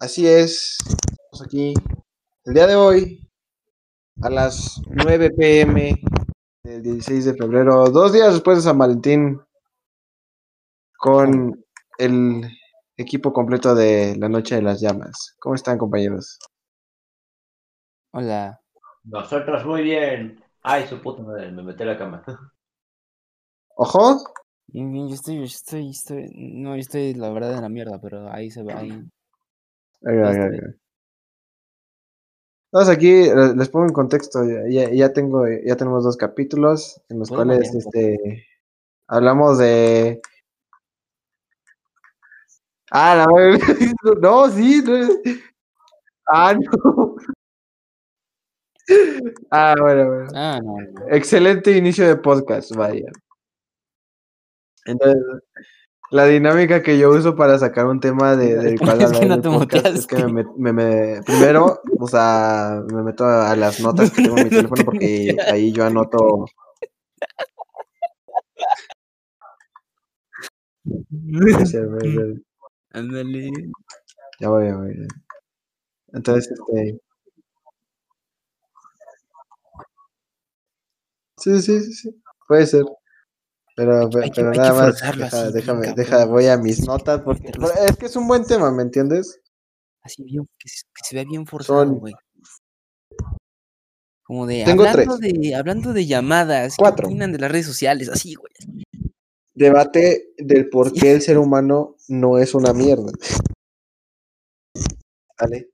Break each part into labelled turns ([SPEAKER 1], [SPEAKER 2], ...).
[SPEAKER 1] Así es, estamos aquí el día de hoy a las 9 pm del 16 de febrero, dos días después de San Valentín, con el equipo completo de La Noche de las Llamas. ¿Cómo están, compañeros?
[SPEAKER 2] Hola.
[SPEAKER 3] Nosotros muy bien. Ay, su puta madre, me metí a la cama.
[SPEAKER 1] ¿Ojo?
[SPEAKER 2] Bien, bien, yo estoy, yo estoy, estoy, no, yo estoy la verdad en la mierda, pero ahí se va, ahí. Bien.
[SPEAKER 1] ay. Entonces aquí les pongo en contexto, ya, ya- tengo, ya tenemos dos capítulos en los
[SPEAKER 2] ¿Puedo
[SPEAKER 1] cuales
[SPEAKER 2] poco?
[SPEAKER 1] este hablamos de Ah, la no, sí, no es- Ah, no. Ah, bueno, bueno.
[SPEAKER 2] Ah, no, no.
[SPEAKER 1] Excelente inicio de podcast, vaya. Entonces, la dinámica que yo uso para sacar un tema de, del
[SPEAKER 2] es
[SPEAKER 1] cual
[SPEAKER 2] que
[SPEAKER 1] hablar en
[SPEAKER 2] no te
[SPEAKER 1] podcast es que me, me- me- primero, o sea, me meto a las notas que tengo en mi
[SPEAKER 2] No
[SPEAKER 1] teléfono
[SPEAKER 2] te
[SPEAKER 1] porque ahí yo anoto.
[SPEAKER 2] Ándale.
[SPEAKER 1] Ya voy, ya voy. Entonces, este. Sí, sí, sí, sí. Puede ser. Pero, pe-
[SPEAKER 2] Hay que,
[SPEAKER 1] pero
[SPEAKER 2] hay que
[SPEAKER 1] nada más, deja, déjame,
[SPEAKER 2] cabrón.
[SPEAKER 1] deja, voy a mis notas porque
[SPEAKER 2] meterlos
[SPEAKER 1] es que es un buen tema, ¿me entiendes?
[SPEAKER 2] Así bien, que se, que se vea bien forzado,
[SPEAKER 1] Son
[SPEAKER 2] güey. Como de,
[SPEAKER 1] Tengo
[SPEAKER 2] hablando
[SPEAKER 1] tres.
[SPEAKER 2] de, hablando de llamadas, ¿qué
[SPEAKER 1] Cuatro.
[SPEAKER 2] opinan de las redes sociales? Así, güey.
[SPEAKER 1] debate del por qué el ser humano no es una mierda. ¿Vale?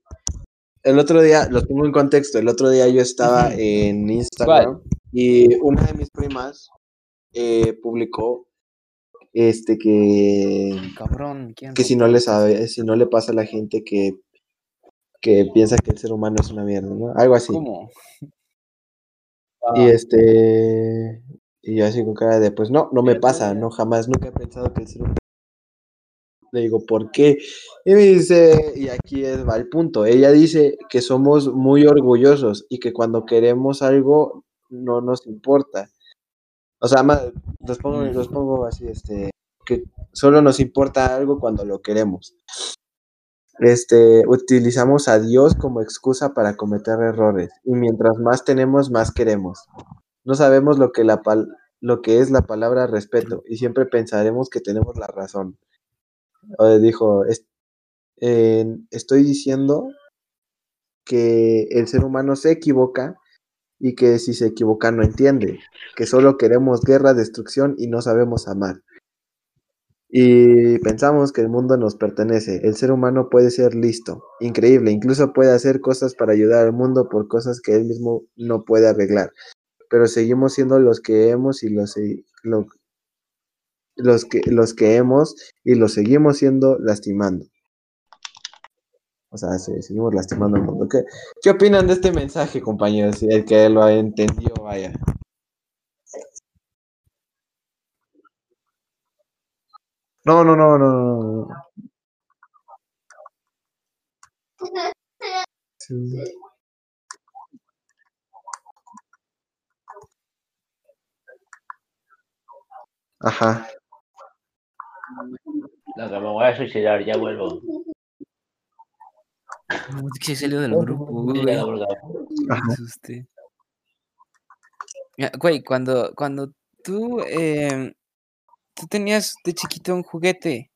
[SPEAKER 1] El otro día, los pongo en contexto, el otro día yo estaba en Instagram y una de mis primas eh, publicó este que,
[SPEAKER 2] Cabrón, ¿quién
[SPEAKER 1] que si no le sabe, si no le pasa a la gente que, que piensa que el ser humano es una mierda, ¿no? Algo así.
[SPEAKER 2] ¿Cómo?
[SPEAKER 1] Y este y yo así con cara de pues no, no me pasa, no jamás, nunca he pensado que el ser humano le digo, ¿por qué? Y me dice, y aquí es, va el punto, ella dice que somos muy orgullosos y que cuando queremos algo no nos importa. O sea, ma- los pongo, los pongo así, este, que solo nos importa algo cuando lo queremos. Este, utilizamos a Dios como excusa para cometer errores y mientras más tenemos, más queremos. No sabemos lo que, la pal- lo que es la palabra respeto y siempre pensaremos que tenemos la razón. O dijo, "Es- eh, estoy diciendo que el ser humano se equivoca y que si se equivoca no entiende, que solo queremos guerra, destrucción y no sabemos amar. Y pensamos que el mundo nos pertenece. El ser humano puede ser listo, increíble, incluso puede hacer cosas para ayudar al mundo por cosas que él mismo no puede arreglar. Pero seguimos siendo los que hemos y los, los que los que hemos y los seguimos siendo lastimando. O sea, se- seguimos lastimando al mundo. ¿Qué, qué opinan de este mensaje, compañeros? Si El que lo entendió, vaya. No, no, no, no, no, no. Sí. Ajá.
[SPEAKER 3] No, que me voy a suicidar, ya vuelvo.
[SPEAKER 2] No, es que se salió del grupo, güey. Me asusté. Güey, cuando, cuando tú, em, tú tenías de chiquito un juguete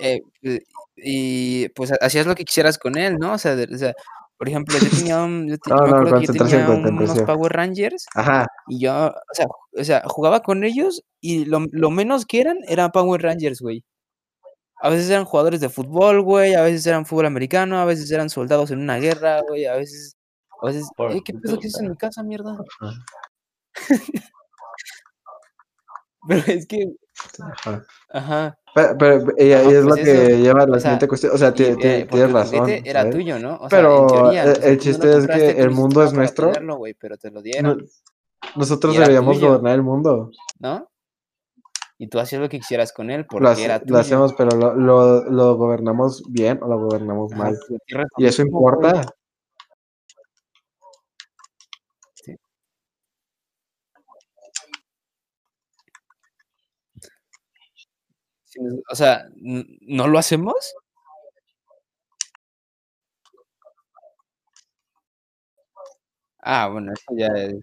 [SPEAKER 2] eh, eh, y pues ha- hacías lo que quisieras con él, ¿no? O sea, de- o sea, por ejemplo, yo tenía un, yo, te-
[SPEAKER 1] No,
[SPEAKER 2] me
[SPEAKER 1] no,
[SPEAKER 2] acuerdo que yo tenía unos
[SPEAKER 1] concentración.
[SPEAKER 2] Power Rangers
[SPEAKER 1] Ajá.
[SPEAKER 2] y yo, o sea, o sea, jugaba con ellos y lo, lo menos que eran eran Power Rangers, güey. A veces eran jugadores de fútbol, güey, a veces eran fútbol americano, a veces eran soldados en una guerra, güey, a veces, a veces, ¿qué pedo que es en mi casa, mierda? Pero es que,
[SPEAKER 1] Ajá.
[SPEAKER 2] ajá,
[SPEAKER 1] Pero, pero y,
[SPEAKER 2] Ajá,
[SPEAKER 1] y es
[SPEAKER 2] pues
[SPEAKER 1] lo
[SPEAKER 2] eso,
[SPEAKER 1] que lleva a la
[SPEAKER 2] o sea,
[SPEAKER 1] siguiente cuestión. O sea,
[SPEAKER 2] y, eh,
[SPEAKER 1] tienes razón,
[SPEAKER 2] era
[SPEAKER 1] ¿sabes?
[SPEAKER 2] tuyo, ¿no? O sea, en
[SPEAKER 1] Pero
[SPEAKER 2] teoría,
[SPEAKER 1] el
[SPEAKER 2] no
[SPEAKER 1] chiste es que el mundo es nuestro.
[SPEAKER 2] tenerlo, güey, pero te lo dieron,
[SPEAKER 1] No- nosotros deberíamos
[SPEAKER 2] tuyo,
[SPEAKER 1] gobernar el mundo.
[SPEAKER 2] ¿no? y tú hacías lo que quisieras con él porque lo
[SPEAKER 1] hace,
[SPEAKER 2] era tuyo.
[SPEAKER 1] Lo hacemos, pero lo, lo, lo, gobernamos bien o lo gobernamos mal. Y eso importa.
[SPEAKER 2] O sea, ¿no lo hacemos? Ah, bueno, eso ya es.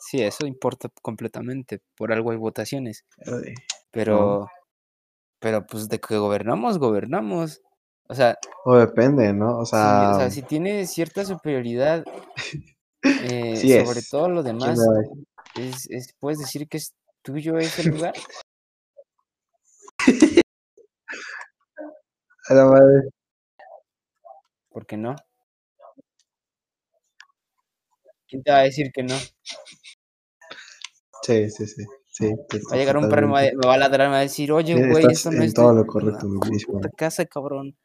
[SPEAKER 2] Sí, eso importa completamente. Por algo hay votaciones.
[SPEAKER 1] Ay.
[SPEAKER 2] Pero. Pero pues de que gobernamos, gobernamos. O sea,
[SPEAKER 1] O depende, ¿no? O
[SPEAKER 2] sí,
[SPEAKER 1] sea,
[SPEAKER 2] o sea, si tiene cierta superioridad eh,
[SPEAKER 1] sí
[SPEAKER 2] sobre
[SPEAKER 1] es.
[SPEAKER 2] todo lo
[SPEAKER 1] ¿quién
[SPEAKER 2] demás, es, es- puedes decir que es tuyo ese lugar.
[SPEAKER 1] A la madre.
[SPEAKER 2] ¿Por qué no? ¿Quién te va a decir que no?
[SPEAKER 1] Sí, sí, sí. Sí
[SPEAKER 2] Va a llegar un perro y me va a- ladrar, me va a decir, oye, güey, esto no
[SPEAKER 1] en
[SPEAKER 2] es
[SPEAKER 1] todo lo
[SPEAKER 2] no,
[SPEAKER 1] correcto, mi
[SPEAKER 2] puta
[SPEAKER 1] queridísimo.
[SPEAKER 2] casa, cabrón.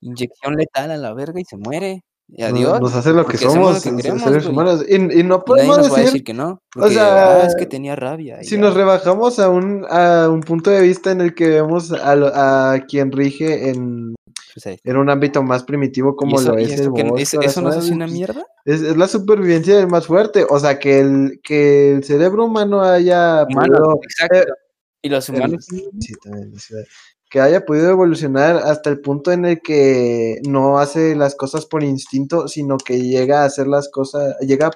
[SPEAKER 2] Inyección letal a la verga y se muere. Y adiós.
[SPEAKER 1] nos hace lo que
[SPEAKER 2] lo
[SPEAKER 1] somos,
[SPEAKER 2] que queremos,
[SPEAKER 1] seres humanos. Y, y no podemos
[SPEAKER 2] nos va a
[SPEAKER 1] decir,
[SPEAKER 2] decir que no. Porque,
[SPEAKER 1] sea,
[SPEAKER 2] ah, es que tenía rabia.
[SPEAKER 1] si
[SPEAKER 2] ya.
[SPEAKER 1] nos rebajamos a un, a un punto de vista en el que vemos a, lo- a quien rige en,
[SPEAKER 2] Ahí.
[SPEAKER 1] en un ámbito más primitivo
[SPEAKER 2] ¿Y
[SPEAKER 1] como
[SPEAKER 2] eso,
[SPEAKER 1] lo es el bosque
[SPEAKER 2] es- eso
[SPEAKER 1] zona,
[SPEAKER 2] hace una mierda?
[SPEAKER 1] Es, es la supervivencia del más fuerte. O sea, que el, que el cerebro humano haya podido
[SPEAKER 2] exacto. y los
[SPEAKER 1] el-
[SPEAKER 2] humanos.
[SPEAKER 1] sí, también, que haya podido evolucionar hasta el punto en el que no hace las cosas por instinto, sino que llega a hacer las cosas, llega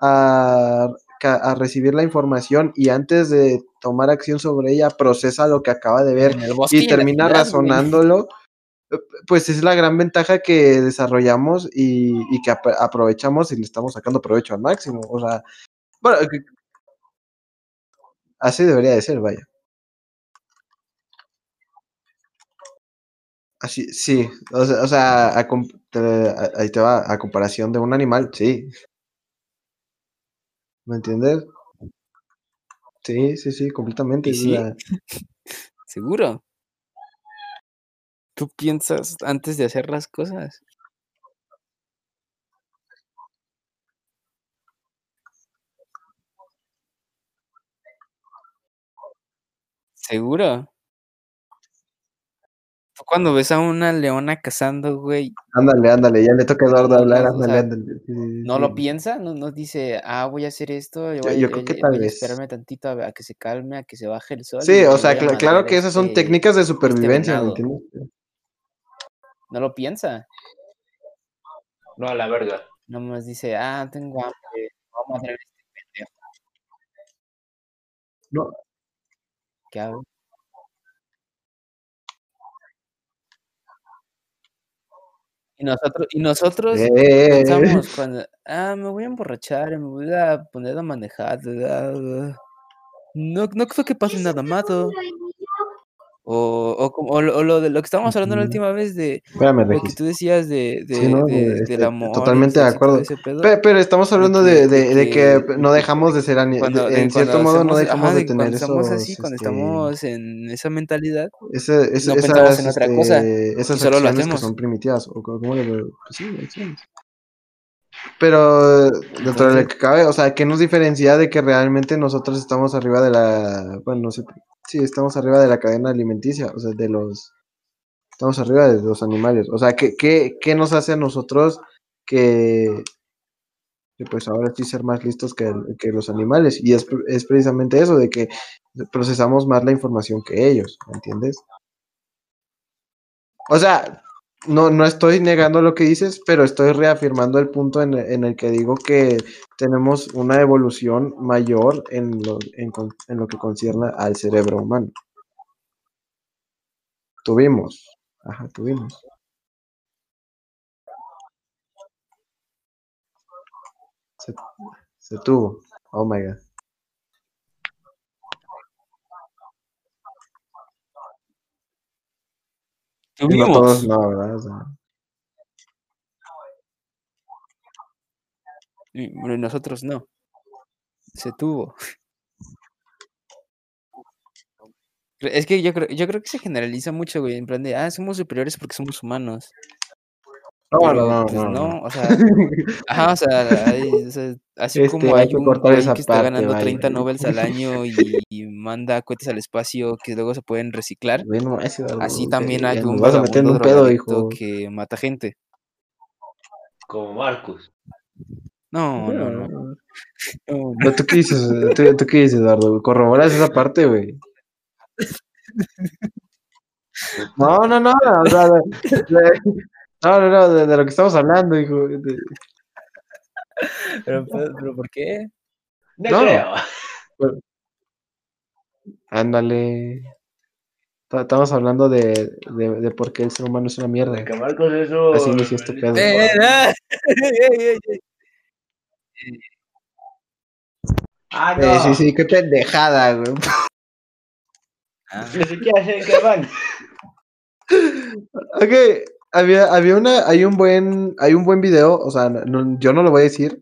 [SPEAKER 1] a, a recibir la información y antes de tomar acción sobre ella procesa lo que acaba de ver y termina razonándolo. Pues es la gran ventaja que desarrollamos y, y que ap- aprovechamos y le estamos sacando provecho al máximo. O sea, bueno, así debería de ser, vaya. Así, sí, o sea, o sea, a ahí te va, a comparación de un animal, sí. ¿Me entiendes? Sí, sí, sí, completamente.
[SPEAKER 2] ¿Y
[SPEAKER 1] o
[SPEAKER 2] sí? Seguro. Tú piensas antes de hacer las cosas. Seguro. Tú cuando ves a una leona cazando, güey,
[SPEAKER 1] ándale, ándale, ya le toca a Eduardo hablar,
[SPEAKER 2] o
[SPEAKER 1] ándale,
[SPEAKER 2] sea,
[SPEAKER 1] ándale. sí, sí,
[SPEAKER 2] no
[SPEAKER 1] sí.
[SPEAKER 2] lo piensa, no, no dice, ah, voy a hacer esto, yo voy,
[SPEAKER 1] creo que
[SPEAKER 2] eh,
[SPEAKER 1] tal
[SPEAKER 2] voy a
[SPEAKER 1] vez.
[SPEAKER 2] esperarme tantito a, a que se calme, a que se baje el sol.
[SPEAKER 1] Sí, o sea, claro que esas son
[SPEAKER 2] este-
[SPEAKER 1] técnicas de supervivencia, ¿me entiendes?
[SPEAKER 2] No lo piensa.
[SPEAKER 3] No, a la verga.
[SPEAKER 2] Nomás dice, ah, tengo hambre, vamos a a este pendejo.
[SPEAKER 1] No.
[SPEAKER 2] ¿Qué hago? Y nosotros, y nosotros
[SPEAKER 1] Eh,
[SPEAKER 2] pensamos cuando, ah, me voy a emborrachar, me voy a poner a manejar. ah, ah". No, no creo que pase nada malo. O, o, o lo, o lo de lo que estábamos hablando la última vez de
[SPEAKER 1] Espérame,
[SPEAKER 2] lo que tú decías de, de,
[SPEAKER 1] Sí, ¿no?
[SPEAKER 2] de-
[SPEAKER 1] Este,
[SPEAKER 2] del amor.
[SPEAKER 1] totalmente de acuerdo. Pero, estamos hablando
[SPEAKER 2] que-
[SPEAKER 1] de, que no dejamos de ser
[SPEAKER 2] Cuando,
[SPEAKER 1] en cierto modo no dejamos
[SPEAKER 2] ajá,
[SPEAKER 1] de tener
[SPEAKER 2] cuando estamos así, cuando
[SPEAKER 1] este,
[SPEAKER 2] estamos en esa mentalidad,
[SPEAKER 1] ese- ese-
[SPEAKER 2] no pensamos
[SPEAKER 1] esas,
[SPEAKER 2] en otra cosa,
[SPEAKER 1] este, esas
[SPEAKER 2] y solo lo
[SPEAKER 1] acciones que son primitivas o co- ¿cómo le pues sí, acciones. Pero dentro de lo que cabe, o sea, ¿qué nos diferencia de que realmente nosotros estamos arriba de la, bueno, no sé, sí, estamos arriba de la cadena alimenticia, o sea, de los, estamos arriba de los animales, o sea, ¿qué, qué, qué nos hace a nosotros que, que pues ahora sí ser más listos que, que los animales? Y es, es precisamente eso, de que procesamos más la información que ellos, ¿me entiendes? O sea, no, no estoy negando lo que dices, pero estoy reafirmando el punto en, el que digo que tenemos una evolución mayor en lo, en, en lo que concierne al cerebro humano. Tuvimos, ajá, tuvimos. Se, se tuvo, oh my god. Y no todos,
[SPEAKER 2] tuvimos.
[SPEAKER 1] no, ¿verdad? O sea,
[SPEAKER 2] Y bueno, nosotros no. Se tuvo. Es que yo creo, yo creo que se generaliza mucho, güey, en plan de, ah, somos superiores porque somos humanos.
[SPEAKER 1] No, no, no,
[SPEAKER 2] pues
[SPEAKER 1] no,
[SPEAKER 2] no,
[SPEAKER 1] no.
[SPEAKER 2] o sea, ajá, o sea, hay- o sea, así
[SPEAKER 1] Este,
[SPEAKER 2] como
[SPEAKER 1] hay
[SPEAKER 2] un güey que está
[SPEAKER 1] parte,
[SPEAKER 2] ganando
[SPEAKER 1] vaya.
[SPEAKER 2] 30 Nobels al año y, y manda cohetes al espacio que luego se pueden reciclar, así también hay un
[SPEAKER 1] vas a meter en
[SPEAKER 2] vagabundo
[SPEAKER 1] un pedo, hijo.
[SPEAKER 2] que mata gente.
[SPEAKER 3] Como Marcus.
[SPEAKER 2] No, no, no. no,
[SPEAKER 1] tú qué dices, tú, tú qué dices, Eduardo, corroboras esa parte, güey. No, no, no, no, no, no, de, de lo que estamos hablando, hijo. de-
[SPEAKER 2] Pero, pero, pero, ¿por qué?
[SPEAKER 3] No,
[SPEAKER 1] No.
[SPEAKER 3] creo.
[SPEAKER 1] Ándale. Ta- Estamos hablando de, de, de por qué el ser humano es una mierda.
[SPEAKER 3] De que Marcos eso.
[SPEAKER 1] Así inició este pedo.
[SPEAKER 2] Eh, ah, ey, ey, ey.
[SPEAKER 3] Ah,
[SPEAKER 1] Eh,
[SPEAKER 3] no.
[SPEAKER 1] sí, sí, qué pendejada, güey.
[SPEAKER 2] Ah,
[SPEAKER 3] Ni siquiera sé en qué van.
[SPEAKER 1] Ok, había, había una, hay un buen, hay un buen video, o sea, no- yo no lo voy a decir.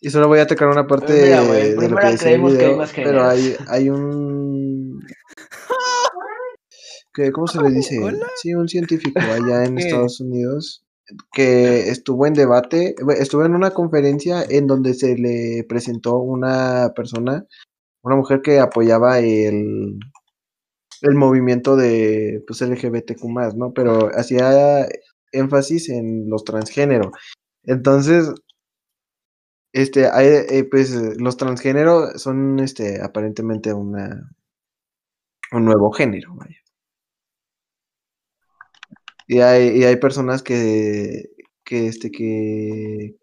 [SPEAKER 1] Y solo voy a tocar una parte
[SPEAKER 3] Mira, güey,
[SPEAKER 1] de lo que el
[SPEAKER 3] creemos que hay
[SPEAKER 1] pero hay, hay un que, ¿cómo se le dice?
[SPEAKER 2] ¿Hola?
[SPEAKER 1] Sí, un científico allá en
[SPEAKER 2] ¿Qué?
[SPEAKER 1] Estados Unidos que estuvo en debate, estuvo en una conferencia en donde se le presentó una persona, una mujer que apoyaba el, el movimiento de pues LGBTQ ¿no? Pero hacía énfasis en los transgénero. Entonces, este, hay, eh, pues los transgénero son este aparentemente una un nuevo género. Y hay, y hay personas que, que este que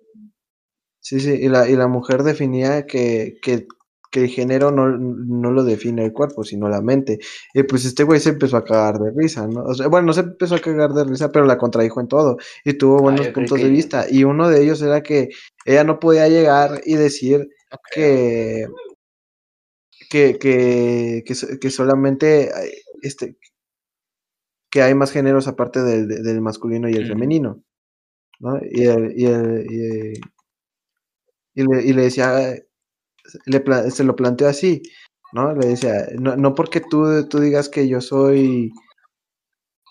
[SPEAKER 1] sí, sí, y la, y la mujer definía que, que, que el género no, no lo define el cuerpo, sino la mente. Y pues este güey se empezó a cagar de risa, ¿no? O sea, bueno, no se empezó a cagar de risa, pero la contradijo en todo. Y tuvo buenos
[SPEAKER 3] Ah, creí
[SPEAKER 1] puntos de vista. Y uno de ellos era que ella no podía llegar y decir que, que, que, que, so- que solamente este que hay más géneros aparte del, de- del masculino y el femenino. ¿no? Y, el- y, el- y, y le, y le decía, le se lo planteó así, ¿no? Le decía, no, no porque tú, tú digas que yo soy,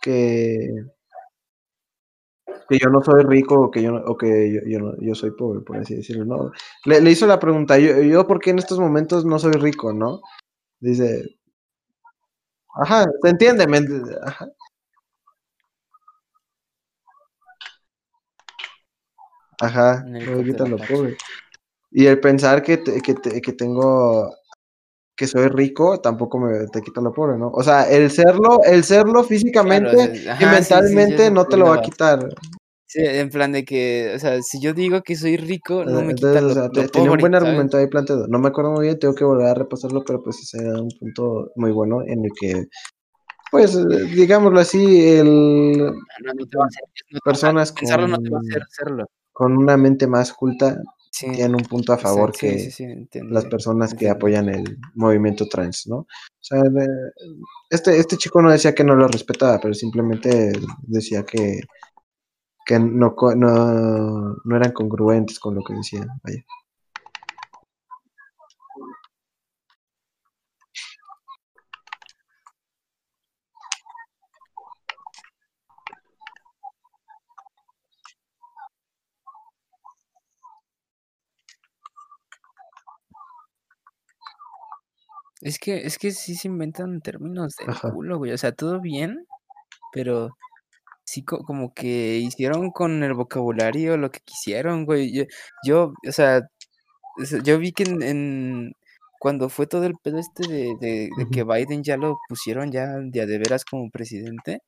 [SPEAKER 1] que, que yo no soy rico o que yo, no- o que yo, yo, no- yo soy pobre, por así decirlo, ¿no? Le, le hizo la pregunta, yo, yo por qué en estos momentos no soy rico, ¿no? Dice, ajá, ¿se entiende? ¿Me Ajá. Ajá, quita lo pobre. Y el pensar que, te- que, te- que tengo, que soy rico, tampoco me te quita lo pobre, ¿no? O sea, el serlo, el serlo físicamente
[SPEAKER 2] Claro,
[SPEAKER 1] y
[SPEAKER 2] ajá, sí, sí,
[SPEAKER 1] mentalmente no te lo va a quitar.
[SPEAKER 2] Sí, en plan de que, o sea, si yo digo que soy rico, no me
[SPEAKER 1] Entonces,
[SPEAKER 2] quita
[SPEAKER 1] o
[SPEAKER 2] lo,
[SPEAKER 1] sea,
[SPEAKER 2] lo
[SPEAKER 1] te- tenía un
[SPEAKER 2] pobre,
[SPEAKER 1] buen
[SPEAKER 2] ¿sabes?
[SPEAKER 1] argumento ahí planteado. No me acuerdo muy bien, tengo que volver a repasarlo, pero pues ese era un punto muy bueno en el que, pues, digámoslo así, el,
[SPEAKER 2] No, no te va a hacer, no te-
[SPEAKER 1] personas
[SPEAKER 2] pensarlo no te va a hacer hacerlo.
[SPEAKER 1] con una mente más culta
[SPEAKER 2] Sí,
[SPEAKER 1] tienen un punto a favor
[SPEAKER 2] sí,
[SPEAKER 1] que
[SPEAKER 2] sí,
[SPEAKER 1] las personas que apoyan el movimiento trans, ¿no? O sea, este, este chico no decía que no lo respetaba, pero simplemente decía que, que no, no, no eran congruentes con lo que decían. Vaya.
[SPEAKER 2] Es que, es que sí se inventan términos del
[SPEAKER 1] Ajá.
[SPEAKER 2] culo, güey. O sea, todo bien, pero sí co- como que hicieron con el vocabulario lo que quisieron, güey. Yo, yo, o sea, yo vi que en, en- cuando fue todo el pedo este de, de, de que Biden ya lo pusieron ya, ya de veras como presidente.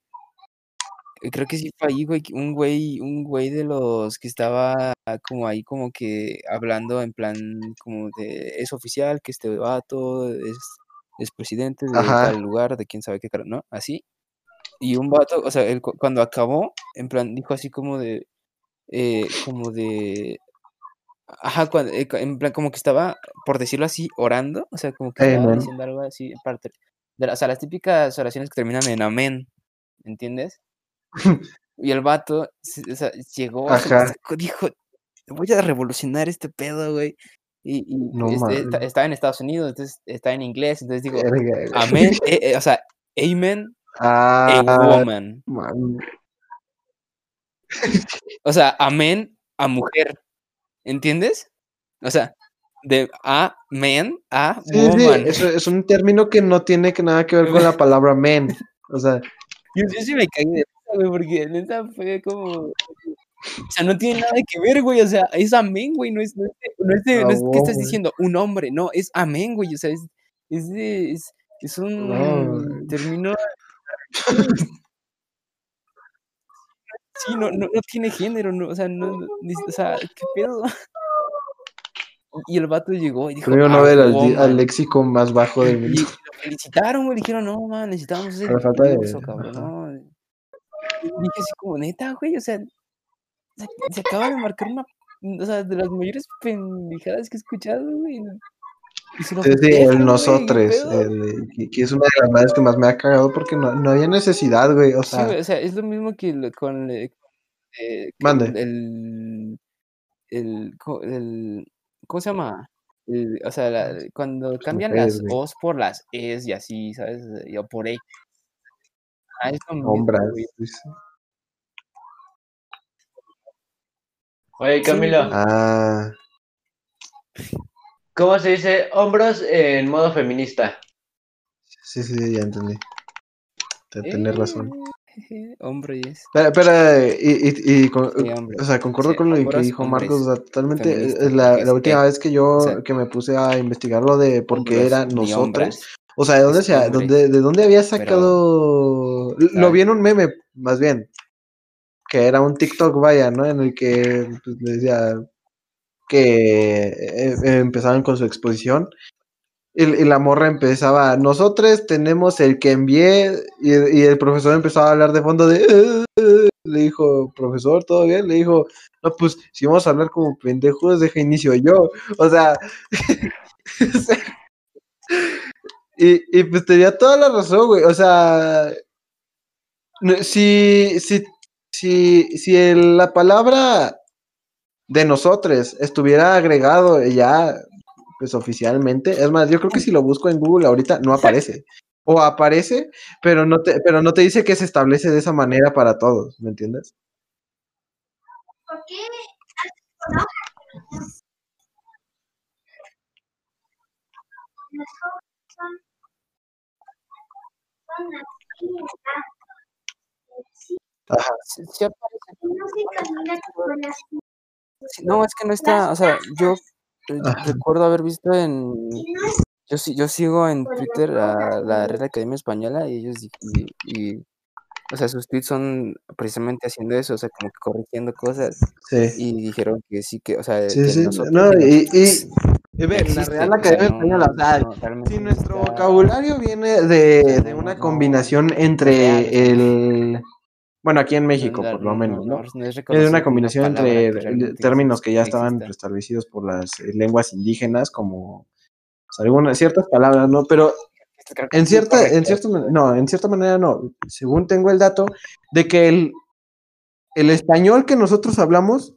[SPEAKER 2] eh, Creo que sí fue ahí, güey, un güey, un güey de los que estaba como ahí como que hablando en plan como de es oficial que este vato es, es presidente de
[SPEAKER 1] Ajá.
[SPEAKER 2] tal lugar, de quién sabe qué, cara- ¿no? Así. Y un vato, o sea, él cu- cuando acabó, en plan, dijo así como de, eh, como de, ajá, cuan- eh, en plan, como que estaba, por decirlo así, orando, o sea, como que estaba diciendo algo así, parte de o sea, las típicas oraciones que terminan en amén, ¿entiendes? Y el vato, o sea, llegó,
[SPEAKER 1] Ajá.
[SPEAKER 2] dijo, voy a revolucionar este pedo, güey. Y, y
[SPEAKER 1] No
[SPEAKER 2] este, está, en Estados Unidos, entonces está en inglés, entonces digo, amén, eh, eh, o sea, amen, a
[SPEAKER 1] Ah,
[SPEAKER 2] woman.
[SPEAKER 1] man.
[SPEAKER 2] O sea, amén a mujer. ¿Entiendes? O sea, de a man a
[SPEAKER 1] Sí, sí,
[SPEAKER 2] woman.
[SPEAKER 1] eso es un término que no tiene que nada que ver con la palabra men. O sea,
[SPEAKER 2] Yo, yo sí me caí de güey, porque neta fue como. O sea, no tiene nada que ver, güey. O sea, es amén, güey. No es, no es, no es, de-
[SPEAKER 1] Ah,
[SPEAKER 2] no es que estás
[SPEAKER 1] güey.
[SPEAKER 2] diciendo un hombre, no, es amén, güey. O sea, es, es, de- es, es un
[SPEAKER 1] No.
[SPEAKER 2] término. Sí, no, no, no tiene género, no, o sea, no, o sea, ¿qué pedo? Y el vato llegó y dijo,
[SPEAKER 1] Premio
[SPEAKER 2] "Ah,
[SPEAKER 1] Nobel al,
[SPEAKER 2] jugó,
[SPEAKER 1] di- al
[SPEAKER 2] man".
[SPEAKER 1] léxico más bajo del
[SPEAKER 2] Y
[SPEAKER 1] mundo.
[SPEAKER 2] lo felicitaron, güey. Dijeron, no, man, necesitamos ese
[SPEAKER 1] falta de-
[SPEAKER 2] cabrón. No. Y dije así como, neta, güey, o sea, se, se acaba de marcar una, o sea, de las mayores pendejadas que he escuchado, güey.
[SPEAKER 1] Sí, sí,
[SPEAKER 2] festejan,
[SPEAKER 1] el que, es una de las madres que más me ha cagado porque no, no había necesidad, güey. O sea,
[SPEAKER 2] güey, o sea, es lo mismo que lo- con eh, eh,
[SPEAKER 1] Mande.
[SPEAKER 2] el, el, ¿cómo se llama? El- o sea, la- cuando cambian las. O's por las E's y así, ¿sabes? Y o por E. Ah, es lo mismo,
[SPEAKER 1] hombras.
[SPEAKER 2] güey.
[SPEAKER 3] Oye, Camilo.
[SPEAKER 1] Ah,
[SPEAKER 3] ¿cómo se dice hombros en modo feminista?
[SPEAKER 1] sí, sí, ya entendí. Te- Tenés razón.
[SPEAKER 2] Eh, hombre, es.
[SPEAKER 1] Pero, pero, eh, y, y, y con-
[SPEAKER 2] Sí, hombre.
[SPEAKER 1] o sea, concuerdo
[SPEAKER 2] Sí,
[SPEAKER 1] con lo que dijo
[SPEAKER 2] hombres,
[SPEAKER 1] Marcos, o sea, totalmente.
[SPEAKER 2] feminista,
[SPEAKER 1] eh, La,
[SPEAKER 2] es
[SPEAKER 1] última vez que yo
[SPEAKER 2] o sea,
[SPEAKER 1] que me puse a investigar lo de por qué era nosotros, o sea, ¿de dónde,
[SPEAKER 2] es
[SPEAKER 1] se, dónde, de dónde había
[SPEAKER 2] pero-
[SPEAKER 1] sacado? Lo vi en un meme, más bien, que era un TikTok, vaya, ¿no? En el que pues, decía que eh, eh, empezaban con su exposición y, la morra empezaba, nosotros tenemos el que envié, y, el profesor empezaba a hablar de fondo de, "Eh, eh", le dijo, profesor, ¿todo bien? Le dijo, no, pues, si vamos a hablar como pendejos, deja inicio yo, o sea, y, y pues tenía toda la razón, güey, o sea, si, si, si, si la palabra de nosotros estuviera agregado ya pues oficialmente. Es más, yo creo que si lo busco en Google ahorita no aparece. O aparece, pero no te, pero no te dice que se establece de esa manera para todos, ¿me entiendes?
[SPEAKER 2] Sí, sí aparece. Sí, No, es que no está, o sea, yo eh,
[SPEAKER 1] Ajá.
[SPEAKER 2] recuerdo haber visto en, yo sí, yo sigo en Twitter a la Real Academia Española y ellos, y, y, o sea, sus tweets son precisamente haciendo eso, o sea, como que corrigiendo cosas
[SPEAKER 1] Sí.
[SPEAKER 2] y dijeron que sí, que, o sea,
[SPEAKER 1] Sí,
[SPEAKER 2] que
[SPEAKER 1] sí.
[SPEAKER 2] nosotros
[SPEAKER 1] No,
[SPEAKER 2] y
[SPEAKER 1] y, y,
[SPEAKER 2] nosotras
[SPEAKER 1] y ve, la
[SPEAKER 2] existe,
[SPEAKER 1] Real
[SPEAKER 2] o sea,
[SPEAKER 1] Academia
[SPEAKER 2] no,
[SPEAKER 1] Española, o sea,
[SPEAKER 2] no, realmente
[SPEAKER 1] si
[SPEAKER 2] no
[SPEAKER 1] nuestro
[SPEAKER 2] está-
[SPEAKER 1] vocabulario viene de, de
[SPEAKER 2] no,
[SPEAKER 1] una
[SPEAKER 2] no,
[SPEAKER 1] combinación
[SPEAKER 2] no
[SPEAKER 1] entre el, bueno, aquí en México por lo
[SPEAKER 2] no,
[SPEAKER 1] menos,
[SPEAKER 2] no, es
[SPEAKER 1] una combinación entre
[SPEAKER 2] que
[SPEAKER 1] términos que ya estaban establecidos por las eh, lenguas indígenas, como pues, algunas ciertas palabras, ¿no? Pero en cierta, en cierta, no, en cierta manera no. Según tengo el dato de que el, el español que nosotros hablamos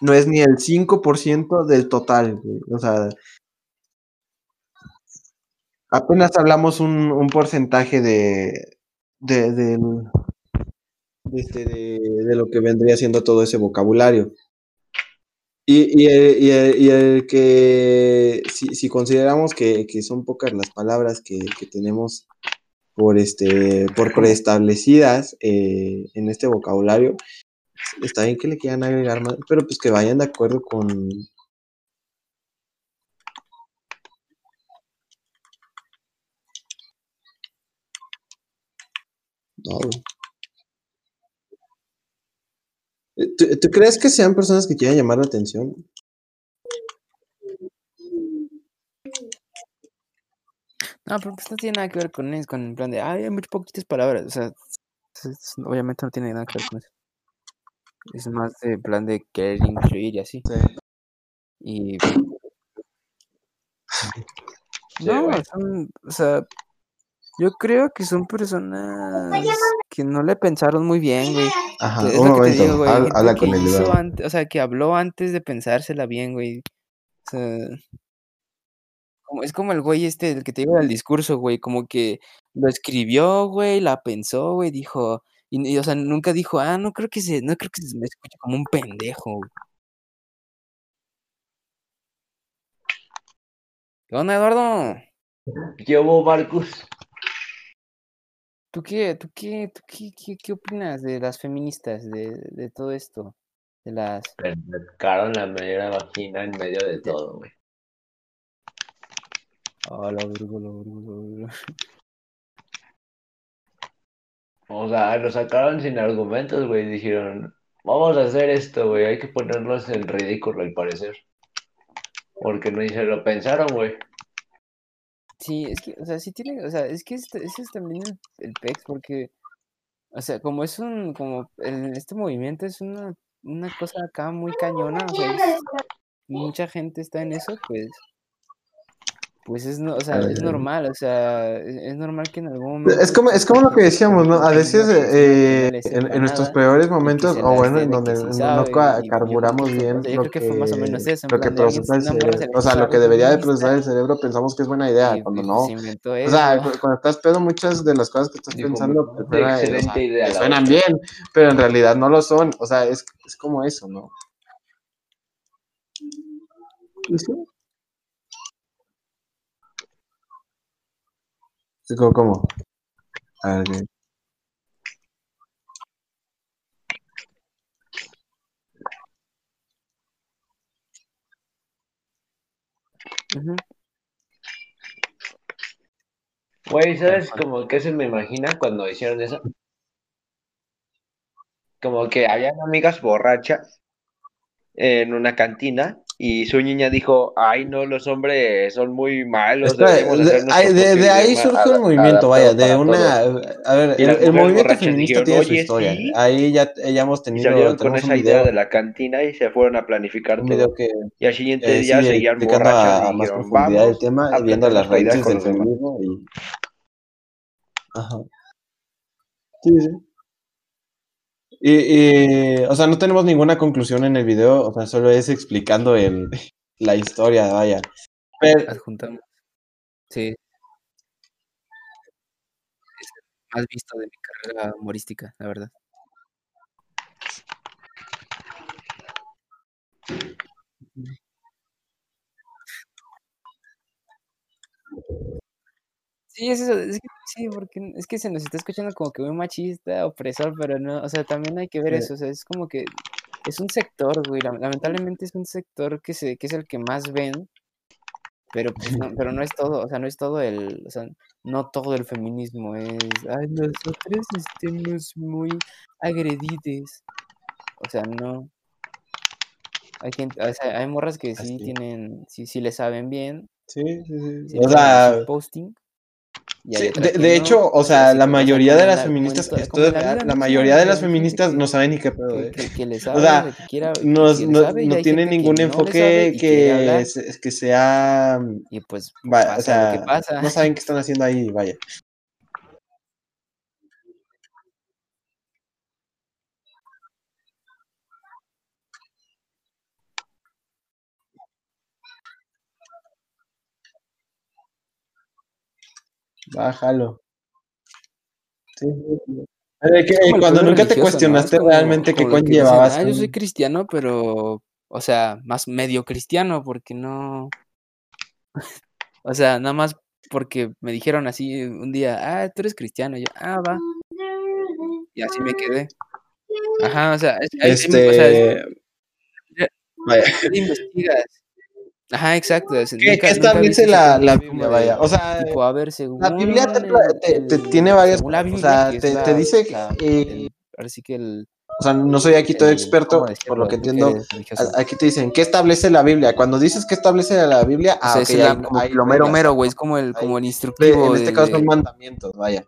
[SPEAKER 1] no es ni el 5% del total, güey. O sea, apenas hablamos un, un porcentaje de, de, de, este, de, de lo que vendría siendo todo ese vocabulario. Y, y, el, y el- y el que, si, si consideramos que, que son pocas las palabras que, que tenemos por, este, por preestablecidas eh, en este vocabulario, está bien que le quieran agregar más, pero pues que vayan de acuerdo con... No, güey. ¿Tú, tú crees que sean personas que quieran llamar la atención?
[SPEAKER 2] No, pero pues no tiene nada que ver con eso, con el plan de, ay, hay muy poquitas palabras, o sea, obviamente no tiene nada que ver con eso. Es más de plan de querer incluir y así.
[SPEAKER 1] Sí.
[SPEAKER 2] Y
[SPEAKER 3] Sí,
[SPEAKER 2] no, son, o sea, yo creo que son personas que no le pensaron muy bien, güey.
[SPEAKER 1] Ajá,
[SPEAKER 2] es
[SPEAKER 1] un
[SPEAKER 2] lo que te digo, güey.
[SPEAKER 1] habla, habla con
[SPEAKER 2] ante- o sea, que habló antes de pensársela bien, güey. O sea, como, es como el güey este, el que te digo del discurso, güey, como que lo escribió, güey, la pensó, güey, dijo, y, y, o sea, nunca dijo, ah, no creo que se, no creo que se me escuche como un pendejo. güey". ¿Qué onda, Eduardo?
[SPEAKER 3] ¿Qué hubo, Marcus?
[SPEAKER 2] ¿Tú qué, tú qué, tú qué, qué, qué opinas de las feministas, de, de todo esto? De las...
[SPEAKER 3] Pendejaron la media vagina en medio de todo, güey.
[SPEAKER 2] Oh, la verga, la verga, la verga.
[SPEAKER 3] O sea, lo sacaron sin argumentos, güey. Dijeron, vamos a hacer esto, güey. Hay que ponerlos en ridículo, al parecer. Porque no se lo pensaron, güey.
[SPEAKER 2] Sí, es que, o sea, sí tiene, o sea, es que este- ese es también el, el PEX, porque, o sea, como es un, como el- este movimiento es una, una cosa acá muy cañona, o sea, mucha gente está en eso, pues, pues es, no, o sea, es normal, o sea, es, es normal que en algún momento...
[SPEAKER 1] Es como, es como lo que decíamos, ¿no? A veces eh, en, en nuestros peores momentos, o bueno, en
[SPEAKER 2] de
[SPEAKER 1] donde no, carburamos bien lo
[SPEAKER 2] creo que
[SPEAKER 1] que,
[SPEAKER 2] fue más o menos eso, en
[SPEAKER 1] lo que procesa el cerebro. O sea, lo que debería de procesar el cerebro pensamos que es buena idea, cuando no. O sea, cuando estás pedo, muchas de las cosas que estás pensando
[SPEAKER 3] "Me
[SPEAKER 1] pues,
[SPEAKER 3] parece
[SPEAKER 1] suena- o sea,
[SPEAKER 3] excelente idea
[SPEAKER 1] te
[SPEAKER 3] la
[SPEAKER 1] suenan
[SPEAKER 3] otra".
[SPEAKER 1] bien, pero en realidad no lo son. O sea, es, es como eso, ¿no? Sí. ¿Cómo? cómo? A ver, ¿qué?
[SPEAKER 2] Ujú.
[SPEAKER 3] Güey, ¿sabes como que se me imagina cuando hicieron eso? Como que habían amigas borrachas en una cantina y su niña dijo, ay no, los hombres son muy malos,
[SPEAKER 1] de, ay, de- de ahí surge un movimiento, vaya, de una...
[SPEAKER 3] todos".
[SPEAKER 1] A ver,
[SPEAKER 3] Y
[SPEAKER 1] el, el movimiento feminista
[SPEAKER 3] dijeron,
[SPEAKER 1] tiene su
[SPEAKER 3] "Oye,
[SPEAKER 1] historia.
[SPEAKER 3] sí".
[SPEAKER 1] Ahí ya, ya hemos
[SPEAKER 3] Y
[SPEAKER 1] tenido,
[SPEAKER 3] salieron con esa idea de la cantina y se fueron a planificar todo.
[SPEAKER 1] que
[SPEAKER 3] Y al siguiente
[SPEAKER 1] eh,
[SPEAKER 3] día
[SPEAKER 1] sigue
[SPEAKER 3] seguían borrachas
[SPEAKER 1] a,
[SPEAKER 3] y
[SPEAKER 1] más
[SPEAKER 3] dijeron,
[SPEAKER 1] profundidad el
[SPEAKER 3] vamos
[SPEAKER 1] tema y viendo las raíces del feminismo y... Ajá. Sí, sí. Y, o sea, no tenemos ninguna conclusión en el video, o sea, solo es explicando el, la historia, vaya.
[SPEAKER 2] Adjuntamos. Sí. Es el más visto de mi carrera humorística, la verdad. Sí, es eso, es que sí, porque es que se nos está escuchando como que muy machista, opresor, pero no, o sea, también hay que ver eso, o sea, es como que es un sector, güey, lam- lamentablemente es un sector que se, que es el que más ven, pero pues no, pero no es todo, o sea, no es todo el, o sea, no todo el feminismo es, ay, nosotros estemos muy agredides, o sea, no. Hay gente, o sea, hay morras que sí
[SPEAKER 1] Así.
[SPEAKER 2] tienen, sí, sí le saben bien,
[SPEAKER 1] sí, sí, sí.
[SPEAKER 2] sí
[SPEAKER 1] O sea,
[SPEAKER 2] posting.
[SPEAKER 1] Sí, de,
[SPEAKER 2] que
[SPEAKER 1] de
[SPEAKER 2] no,
[SPEAKER 1] hecho, o
[SPEAKER 2] pero
[SPEAKER 1] sea, la mayoría de las feministas, esto
[SPEAKER 2] la
[SPEAKER 1] mayoría de las feministas
[SPEAKER 2] que-
[SPEAKER 1] no saben ni qué pedo,
[SPEAKER 2] que,
[SPEAKER 1] eh.
[SPEAKER 2] que- que le
[SPEAKER 1] O
[SPEAKER 2] sabe,
[SPEAKER 1] sea,
[SPEAKER 2] o quiera,
[SPEAKER 1] no,
[SPEAKER 2] sabe,
[SPEAKER 1] no ningún
[SPEAKER 2] no le sabe
[SPEAKER 1] enfoque que, que sea,
[SPEAKER 2] y pues
[SPEAKER 1] va- o sea,
[SPEAKER 2] pasa.
[SPEAKER 1] no saben qué están haciendo ahí, vaya. Bájalo. Sí, sí, sí. Que-
[SPEAKER 2] como el
[SPEAKER 1] cuando nunca te cuestionaste realmente qué
[SPEAKER 2] como los que
[SPEAKER 1] conllevaba
[SPEAKER 2] dicen, ah, yo soy cristiano, pero, o sea, más medio cristiano, porque no, o sea, nada más porque me dijeron así un día, ah, tú eres cristiano, y yo, ah, va, y así me quedé. Ajá, o sea, es- hay mu- o sea, es-
[SPEAKER 1] Este, vaya.
[SPEAKER 2] investigas. Ajá, exacto. o sea,
[SPEAKER 1] ¿Qué,
[SPEAKER 2] nunca-
[SPEAKER 1] qué
[SPEAKER 2] nunca ese
[SPEAKER 1] la, la Biblia, vaya? O sea,
[SPEAKER 2] tipo, a ver, según
[SPEAKER 1] la Biblia te, te- te tiene varias
[SPEAKER 2] la
[SPEAKER 1] cosas, o
[SPEAKER 2] Biblia,
[SPEAKER 1] sea,
[SPEAKER 2] que es
[SPEAKER 1] te,
[SPEAKER 2] la-
[SPEAKER 1] te dice, eh,
[SPEAKER 2] ahora sí que el,
[SPEAKER 1] o sea, no soy aquí todo
[SPEAKER 2] el-
[SPEAKER 1] experto,
[SPEAKER 2] ¿cómo
[SPEAKER 1] por lo que
[SPEAKER 2] que
[SPEAKER 1] entiendo, aquí te dicen, ¿qué establece la Biblia? Cuando dices que establece la Biblia,
[SPEAKER 2] O
[SPEAKER 1] ah,
[SPEAKER 2] sea,
[SPEAKER 1] ok,
[SPEAKER 2] es la-
[SPEAKER 1] hay-
[SPEAKER 2] como
[SPEAKER 1] hay
[SPEAKER 2] que lo mero mero, güey, es como el,
[SPEAKER 1] Hay-
[SPEAKER 2] como el instructivo
[SPEAKER 1] en este
[SPEAKER 2] de-
[SPEAKER 1] caso son mandamientos, vaya.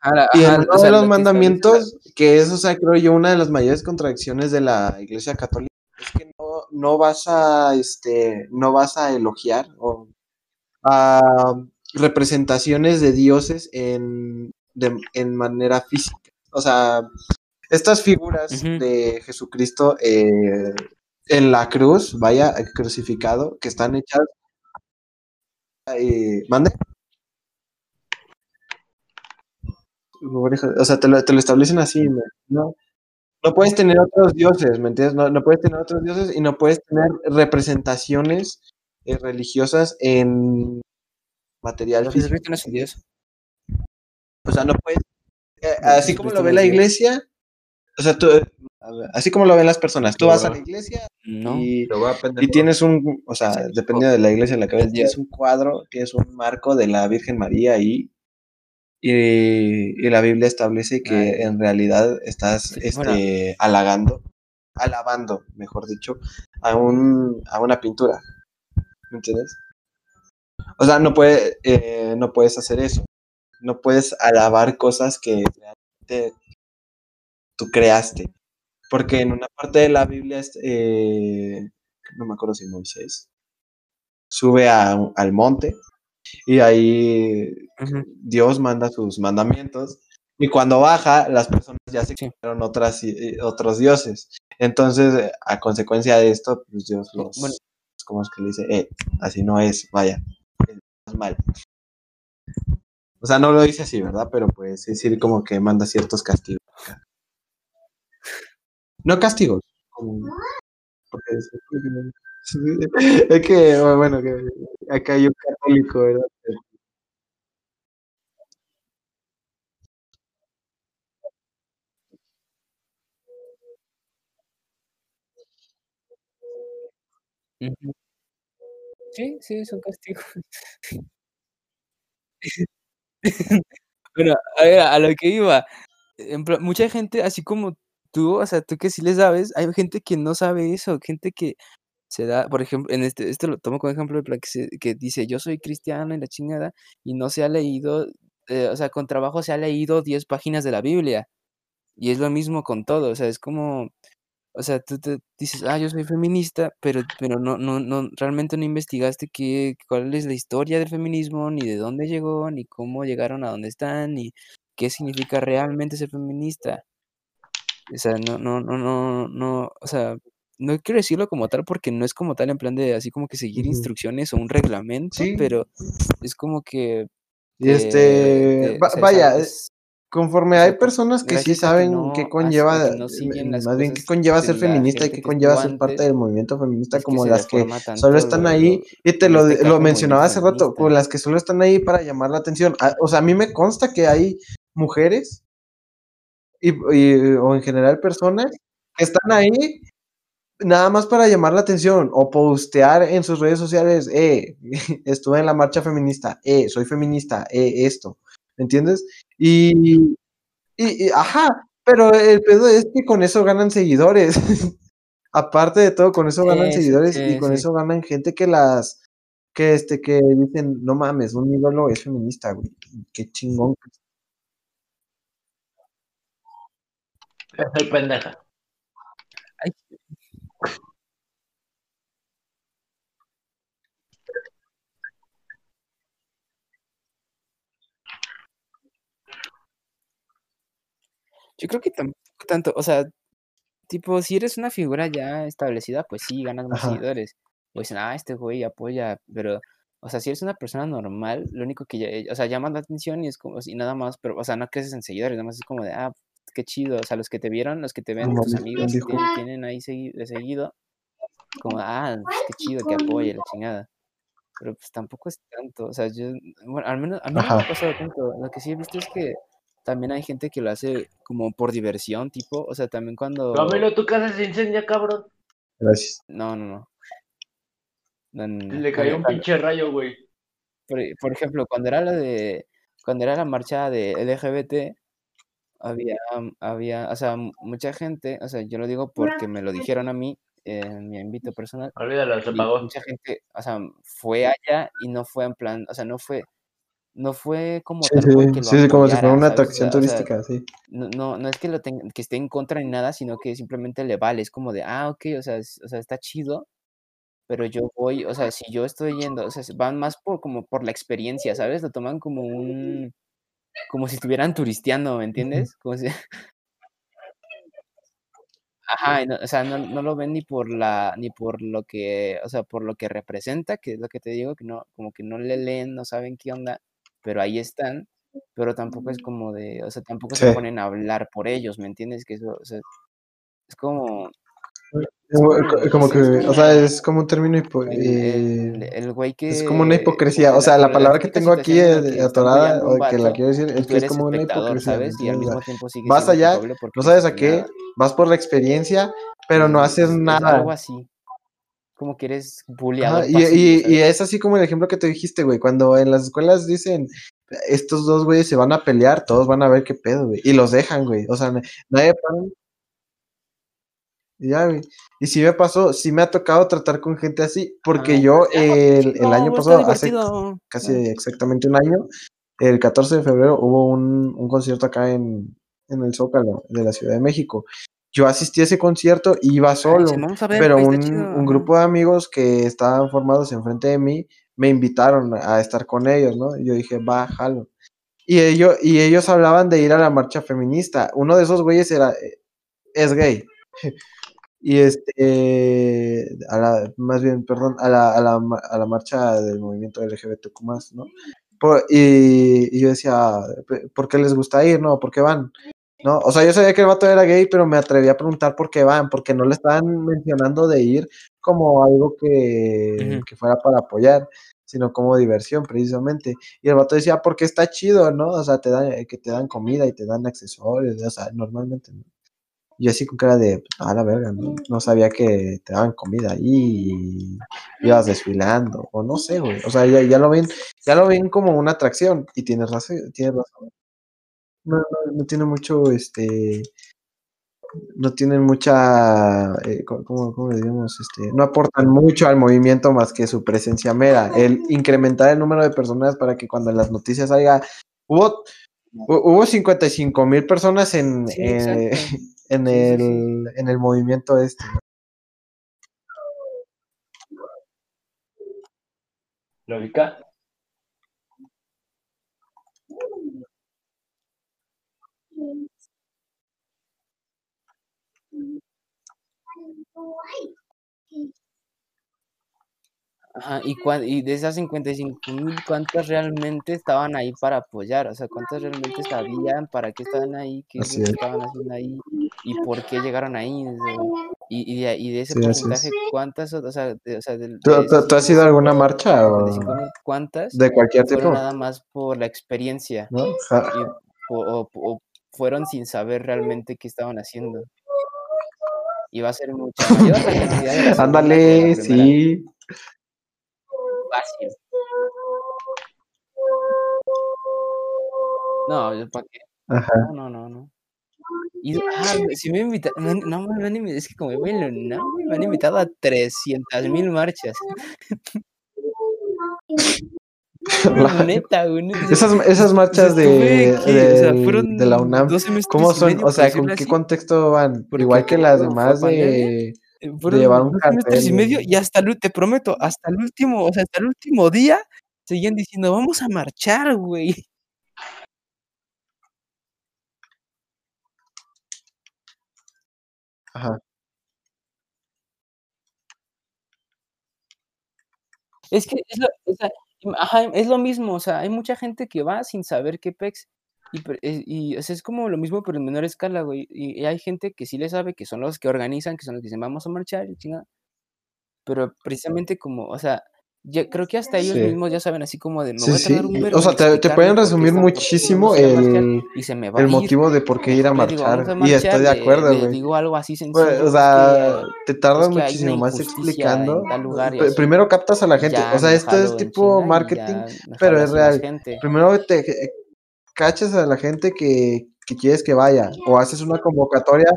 [SPEAKER 2] ajá,
[SPEAKER 1] Y
[SPEAKER 2] ajá,
[SPEAKER 1] uno
[SPEAKER 2] o sea,
[SPEAKER 1] de
[SPEAKER 2] lo
[SPEAKER 1] los
[SPEAKER 2] que
[SPEAKER 1] mandamientos, que es, o sea, creo yo, una de las mayores contradicciones de la Iglesia Católica, es que no, vas a, este, no vas a elogiar o a representaciones de dioses en, de- en manera física. O sea, estas figuras de Jesucristo eh, en la cruz, vaya, crucificado, que están hechas. eh, ¿Mande? O sea, te lo, te lo establecen así, ¿no? ¿No? Puedes tener otros dioses, ¿me entiendes? No, no puedes tener otros dioses y no puedes tener representaciones eh, religiosas en material físico.
[SPEAKER 2] No es un dios.
[SPEAKER 1] O sea, no puedes. eh, así como
[SPEAKER 2] Jesucristo
[SPEAKER 1] lo ve la iglesia, o sea, tú, así como lo ven las personas, tú vas a la iglesia
[SPEAKER 2] No.
[SPEAKER 1] y,
[SPEAKER 3] Lo va a
[SPEAKER 1] y tienes un, o sea,
[SPEAKER 2] Sí,
[SPEAKER 1] dependiendo de la iglesia en la que
[SPEAKER 2] el
[SPEAKER 1] tienes un cuadro, tienes un marco de la Virgen María ahí. Y, y la Biblia establece que
[SPEAKER 2] Ay.
[SPEAKER 1] en realidad estás este,
[SPEAKER 2] bueno.
[SPEAKER 1] halagando, alabando, mejor dicho, a, un, a una pintura. ¿Me entiendes? O sea, no, puede, eh, no puedes hacer eso. No puedes alabar cosas que realmente tú creaste. Porque en una parte de la Biblia, eh, no me acuerdo si Moisés, sube a- al monte y ahí. Dios manda sus mandamientos y cuando baja las personas ya se
[SPEAKER 2] Sí.
[SPEAKER 1] crearon otras eh, otros dioses. Entonces, eh, a consecuencia de esto, pues Dios
[SPEAKER 2] Sí,
[SPEAKER 1] los
[SPEAKER 2] bueno.
[SPEAKER 1] como es que le dice, eh, así no es, vaya, es mal. O sea, no lo dice así, ¿verdad? Pero pues es decir como que manda ciertos castigos. No castigos, como es que bueno, que acá hay un católico, ¿verdad?
[SPEAKER 2] Sí, sí, es un castigo. Bueno, a ver, a lo que iba, mucha gente, así como tú, o sea, tú que sí le sabes, hay gente que no sabe eso, gente que se da, por ejemplo, en este esto lo tomo como ejemplo, plan, que que dice: "Yo soy cristiano y la chingada", y no se ha leído, eh, o sea, con trabajo se ha leído 10 páginas de la Biblia, y es lo mismo con todo, o sea, es como, o sea, tú te dices: "Ah, yo soy feminista", pero pero no no no realmente no investigaste qué cuál es la historia del feminismo, ni de dónde llegó, ni cómo llegaron a donde están, ni qué significa realmente ser feminista. O sea, no no no no no, o sea, no quiero decirlo como tal, porque no es como tal en plan de así como que seguir instrucciones o un reglamento,
[SPEAKER 1] Sí.
[SPEAKER 2] pero es como que
[SPEAKER 1] Y este, va-
[SPEAKER 2] o sea,
[SPEAKER 1] vaya, eh,
[SPEAKER 2] es
[SPEAKER 1] conforme hay personas que sí
[SPEAKER 2] que
[SPEAKER 1] saben
[SPEAKER 2] no
[SPEAKER 1] qué conlleva,
[SPEAKER 2] que no
[SPEAKER 1] más bien qué conlleva ser feminista y qué
[SPEAKER 2] que
[SPEAKER 1] conlleva ser parte del movimiento feminista,
[SPEAKER 2] es que
[SPEAKER 1] como las que solo están
[SPEAKER 2] lo
[SPEAKER 1] ahí,
[SPEAKER 2] lo
[SPEAKER 1] y te lo,
[SPEAKER 2] este
[SPEAKER 1] lo mencionaba hace rato, con las que solo están ahí para llamar la atención. Ah, O sea, a mí me consta que hay mujeres y, y- o en general personas que están ahí nada más para llamar la atención o postear en sus redes sociales, eh, estuve en la marcha feminista, eh, soy feminista, eh, esto, ¿me entiendes? Y, y, y, ajá, pero el pedo es que con eso ganan seguidores. Aparte de todo, con eso ganan
[SPEAKER 2] Sí, sí,
[SPEAKER 1] seguidores y con
[SPEAKER 2] sí.
[SPEAKER 1] eso ganan gente que las, que este, que dicen, no mames, un ídolo es feminista, güey. Qué chingón.
[SPEAKER 3] Soy pendeja.
[SPEAKER 2] Yo creo que tampoco tanto, o sea, tipo, si eres una figura ya establecida, pues sí, ganas más
[SPEAKER 1] Ajá.
[SPEAKER 2] seguidores. O dicen: "Ah, este güey apoya", pero, o sea, si eres una persona normal, lo único que ya eh, o sea, llamas la atención y es como y nada más, pero, o sea, no creces en seguidores, nada más es como de: "Ah, qué chido", o sea, los que te vieron, los que te
[SPEAKER 1] No
[SPEAKER 2] ven, tus
[SPEAKER 1] mames, ¿quién
[SPEAKER 2] amigos, tien tienen ahí segui de seguido, como: "Ah, pues qué chido que apoye, la chingada". Pero, pues, tampoco es tanto, o sea, yo, bueno, al menos a mí no me ha pasado tanto. Lo que sí he visto es que también hay gente que lo hace como por diversión, tipo, o sea, también cuando
[SPEAKER 3] Camilo, tu casa se incendia, cabrón.
[SPEAKER 1] Gracias.
[SPEAKER 2] no, no, no. No, no, no.
[SPEAKER 3] Le cayó un pinche rayo, güey.
[SPEAKER 2] por por ejemplo, cuando era lo de cuando era la marcha de LGBT, había había, o sea, mucha gente, o sea, yo lo digo porque me lo dijeron a mí, en mi ámbito personal,
[SPEAKER 3] Olvídalo, se apagó.
[SPEAKER 2] mucha gente, o sea, fue allá y no fue en plan, o sea, no fue no fue como
[SPEAKER 1] Sí,
[SPEAKER 2] porque lo
[SPEAKER 1] sí, sí, como si fuera una
[SPEAKER 2] ¿sabes? O
[SPEAKER 1] atracción
[SPEAKER 2] sea o sea,
[SPEAKER 1] turística, sí.
[SPEAKER 2] no no no es que lo ten que esté en contra ni nada, sino que simplemente le vale, es como de: "Ah, okey, o sea, es o sea, está chido, pero yo voy", o sea, si yo estoy yendo, o sea, van más por como por la experiencia, ¿sabes? Lo toman como un como si estuvieran turisteando, ¿me entiendes? Como si Ajá, no, o sea, no no lo ven ni por la ni por lo que, o sea, por lo que representa, que es lo que te digo, que no, como que no le leen, no saben qué onda, pero ahí están, pero tampoco es como de, o sea, tampoco se
[SPEAKER 1] Sí.
[SPEAKER 2] ponen a hablar por ellos, ¿me entiendes? Que eso, o sea, es como es
[SPEAKER 1] Como,
[SPEAKER 2] como,
[SPEAKER 1] que, o sea, es como un término hipo
[SPEAKER 2] el
[SPEAKER 1] eh,
[SPEAKER 2] el el güey
[SPEAKER 1] es como una
[SPEAKER 2] que
[SPEAKER 1] hipocresía.
[SPEAKER 2] que
[SPEAKER 1] O sea, la palabra que tengo aquí,
[SPEAKER 2] que
[SPEAKER 1] eh, atorada, o que la quiero decir, es que es como una hipocresía, ¿me
[SPEAKER 2] ¿sabes? Y al mismo tiempo sigues
[SPEAKER 1] vas allá, no sabes a qué, vas por la experiencia, pero no haces
[SPEAKER 2] es es
[SPEAKER 1] nada.
[SPEAKER 2] algo así, como que eres
[SPEAKER 1] y, es así como el ejemplo que te dijiste, güey, cuando en las escuelas dicen, estos dos güeyes se van a pelear, todos van a ver qué pedo, güey, y los dejan, güey, o sea, nadie para ya, güey. Y sí me pasó, sí me ha tocado tratar con gente así, porque yo el, el año pasado, hace casi exactamente un año, el 14 de febrero hubo un, un concierto acá en, en el Zócalo de la Ciudad de México. Yo así a ese concierto y iba solo,
[SPEAKER 2] sí, vamos a ver,
[SPEAKER 1] pero
[SPEAKER 2] está
[SPEAKER 1] un, grupo de amigos que estaban formados enfrente de mí me invitaron a estar con ellos, ¿no? Y yo dije, va, jalo. Y ellos, y ellos hablaban de ir a la marcha feminista. Uno de esos güeyes era, eh, es gay. Y este, a la, más bien, perdón, a la, a la, a la marcha del movimiento LGBTQ+, ¿no? Por- y, y yo decía, "Pe- ¿por qué les gusta ir, no? ¿Por qué van? ¿No? O sea, yo sabía que el vato era gay, pero me atreví a preguntar por qué van, porque no le estaban mencionando de ir como algo que, que fuera para apoyar, sino como diversión, precisamente. Y el vato decía, porque está chido, ¿no? O sea, te dan, que te dan comida y te dan accesorios, o sea, normalmente, ¿no? Yo así con cara de, a la verga, ¿no? No sabía que te daban comida ahí y ibas desfilando, o no sé, güey. O sea, ya, ya lo ven, ya lo ven como una atracción, y tienes razón, tienes razón. No, no, no tiene mucho, este, no tienen mucha, eh, ¿cómo, cómo le digamos? Este, no aportan mucho al movimiento más que su presencia mera. El incrementar el número de personas para que cuando en las noticias haya, hubo, hu- hubo 55 mil personas en,
[SPEAKER 2] Sí,
[SPEAKER 1] eh, en, el, en el movimiento este.
[SPEAKER 3] ¿Lógica?
[SPEAKER 2] Ajá, y, y de esas 55 mil, ¿cuántas realmente estaban ahí para apoyar? O sea, ¿cuántas realmente sabían para qué estaban ahí? ¿Qué es estaban haciendo ahí? ¿Y por qué llegaron ahí? O sea, y, y, de, y de ese
[SPEAKER 1] Sí, es.
[SPEAKER 2] porcentaje, ¿cuántas, o sea, de, o sea, del-
[SPEAKER 1] ¿Tú,
[SPEAKER 2] de
[SPEAKER 1] tú- tú has ido a alguna marcha o
[SPEAKER 2] 55 mil, ¿cuántas
[SPEAKER 1] de cualquier tipo?
[SPEAKER 2] nada más por la experiencia?
[SPEAKER 1] ¿No? Ja-
[SPEAKER 2] Y, o, o- o fueron sin saber realmente qué estaban haciendo. Y va a ser mucha mayor la cantidad de
[SPEAKER 1] Ándale, sí.
[SPEAKER 2] Fácil. No, yo para qué.
[SPEAKER 1] Ajá.
[SPEAKER 2] No, no, no, no. Y, ah, si me invitan, no, me han invitado, es que como UNAM, güey, me han invitado a 300 mil marchas. Neta, güey.
[SPEAKER 1] Esas, esas
[SPEAKER 2] o sea,
[SPEAKER 1] marchas de,
[SPEAKER 2] aquí, o sea,
[SPEAKER 1] de la UNAM, ¿cómo son?
[SPEAKER 2] medio,
[SPEAKER 1] O sea, ¿con qué
[SPEAKER 2] así,
[SPEAKER 1] contexto van? Igual que las demás de, de llevar un
[SPEAKER 2] semestres y
[SPEAKER 1] cartel.
[SPEAKER 2] medio y hasta el, te prometo, hasta el último, o sea, hasta el último día, seguían diciendo, vamos a marchar, güey.
[SPEAKER 1] Ajá.
[SPEAKER 2] Es que es lo, o sea, ajá, es lo mismo, o sea, hay mucha gente que va sin saber qué pex. Y, eh, y, o sea, es como lo mismo, pero en menor escala, güey. Y, y hay gente que sí le sabe, que son los que organizan, que son los que dicen, vamos a marchar, y chingada. Pero precisamente como, o sea, ya creo que hasta ellos
[SPEAKER 1] Sí.
[SPEAKER 2] mismos ya saben así como de, me
[SPEAKER 1] Sí,
[SPEAKER 2] voy a un vergo
[SPEAKER 1] O sea, te, pueden resumir muchísimo
[SPEAKER 2] marchar,
[SPEAKER 1] el,
[SPEAKER 2] y se me va a
[SPEAKER 1] el motivo de por qué ir a
[SPEAKER 2] digo,
[SPEAKER 1] marchar. Y estoy de
[SPEAKER 2] le,
[SPEAKER 1] acuerdo, güey.
[SPEAKER 2] digo algo así
[SPEAKER 1] Pues,
[SPEAKER 2] sencillo,
[SPEAKER 1] o sea,
[SPEAKER 2] que,
[SPEAKER 1] te tardas muchísimo más explicando.
[SPEAKER 2] lugar.
[SPEAKER 1] Primero captas a la gente. O sea, esto es tipo marketing, pero es real. Primero te eh, cachas a la gente que, que quieres que vaya, o haces una convocatoria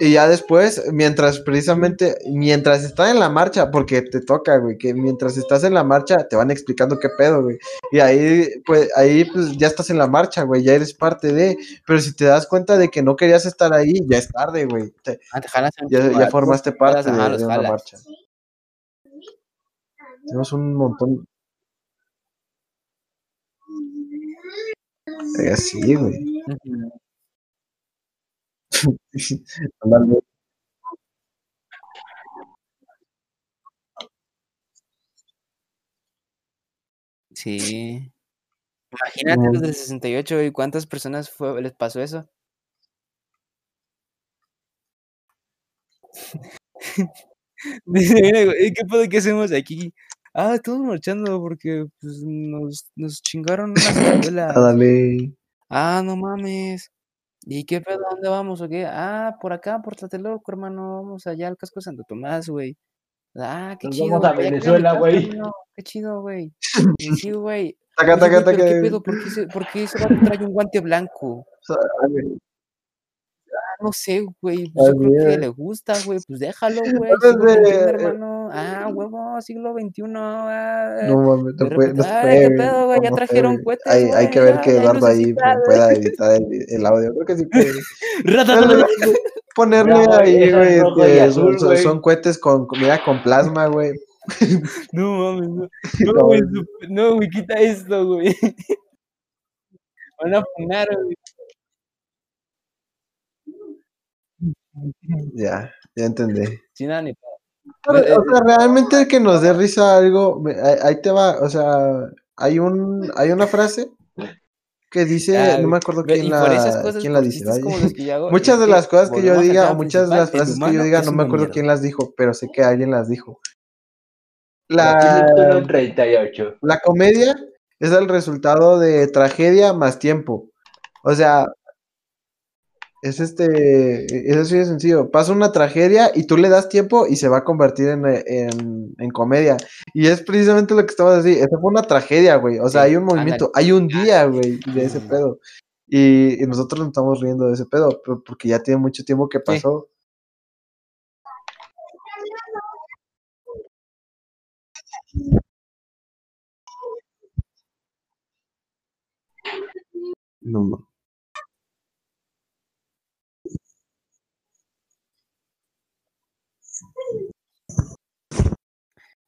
[SPEAKER 1] y ya después, mientras precisamente, mientras están en la marcha, porque te toca, güey, que mientras estás en la marcha te van explicando qué pedo, güey. Y ahí, pues, ahí pues ya estás en la marcha, güey, ya eres parte de, pero si te das cuenta de que no querías estar ahí, ya es tarde, güey. Te-
[SPEAKER 2] Ah, te jalas un
[SPEAKER 1] Ya, ya
[SPEAKER 2] a
[SPEAKER 1] formaste parte de, de una
[SPEAKER 2] jalas.
[SPEAKER 1] marcha. Tenemos un montón. Eh, sí, güey.
[SPEAKER 2] Ujú. Sí. Imagínate los del 68 y cuántas personas fue, les pasó eso. Dice, "Mira, güey, ¿qué que hacemos aquí? Ah, estamos marchando porque pues, nos, nos chingaron unas escuelas.
[SPEAKER 1] Ándale.
[SPEAKER 2] Ah, no mames. ¿Y qué pedo? ¿A dónde vamos o qué? Ah, por acá, por Tlatelolco, hermano. Vamos allá al casco de Santo Tomás, güey. Ah, qué
[SPEAKER 3] Nos
[SPEAKER 2] chido,
[SPEAKER 3] vamos a
[SPEAKER 2] güey.
[SPEAKER 3] Venezuela, güey.
[SPEAKER 2] Qué chido, güey. Sí, güey.
[SPEAKER 1] Taca,
[SPEAKER 2] Oye,
[SPEAKER 1] taca,
[SPEAKER 2] güey, pero
[SPEAKER 1] taca.
[SPEAKER 2] qué pedo, ¿por qué ese, por qué ese vato trae un guante blanco?
[SPEAKER 1] Ándale.
[SPEAKER 2] no sé, güey, pues, yo creo que le gusta, güey, pues déjalo, güey,
[SPEAKER 1] Entonces, eh,
[SPEAKER 2] hermano. Ah, huevo, siglo XXI, ah,
[SPEAKER 1] No mames, no puede, no puede,
[SPEAKER 2] ¿qué pedo, güey?
[SPEAKER 1] no,
[SPEAKER 2] Ya
[SPEAKER 1] no
[SPEAKER 2] trajeron
[SPEAKER 1] güey.
[SPEAKER 2] cohetes,
[SPEAKER 1] Hay, hay que ver que Eduardo ahí pueda editar el, el audio. Creo que sí puede. Ponerle
[SPEAKER 3] No,
[SPEAKER 1] ahí, güey, este, son, son- son cohetes con, mira, con plasma, güey.
[SPEAKER 2] No mames, no. No,
[SPEAKER 1] No,
[SPEAKER 2] güey, no, güey, quita esto, güey. Van a funar, güey.
[SPEAKER 1] Ya, ya entendí.
[SPEAKER 2] Nada, ni.
[SPEAKER 1] Pero,
[SPEAKER 2] Eh,
[SPEAKER 1] o sea, realmente que nos dé risa algo, me- ahí, te va, o sea, hay un, hay una frase que dice,
[SPEAKER 2] Ah,
[SPEAKER 1] no me acuerdo quién la,
[SPEAKER 2] cosas,
[SPEAKER 1] quién la dice, Muchas de las cosas que yo diga, o muchas de las frases que yo diga, no me acuerdo
[SPEAKER 2] mierda.
[SPEAKER 1] quién las dijo, pero sé que alguien las dijo.
[SPEAKER 3] La tiene
[SPEAKER 1] La,
[SPEAKER 3] turno en 38.
[SPEAKER 1] la comedia es el resultado de tragedia más tiempo. O sea, es este, es así de sencillo. Pasa una tragedia y tú le das tiempo y se va a convertir en, en, en comedia. Y es precisamente lo que estamos así. Esa fue una tragedia, güey. O sea,
[SPEAKER 2] Sí,
[SPEAKER 1] hay un movimiento,
[SPEAKER 2] ándale.
[SPEAKER 1] hay un día, güey, de ese pedo. Y, y nosotros nos estamos riendo de ese pedo, pero porque ya tiene mucho tiempo que
[SPEAKER 2] Sí.
[SPEAKER 1] pasó. No, no.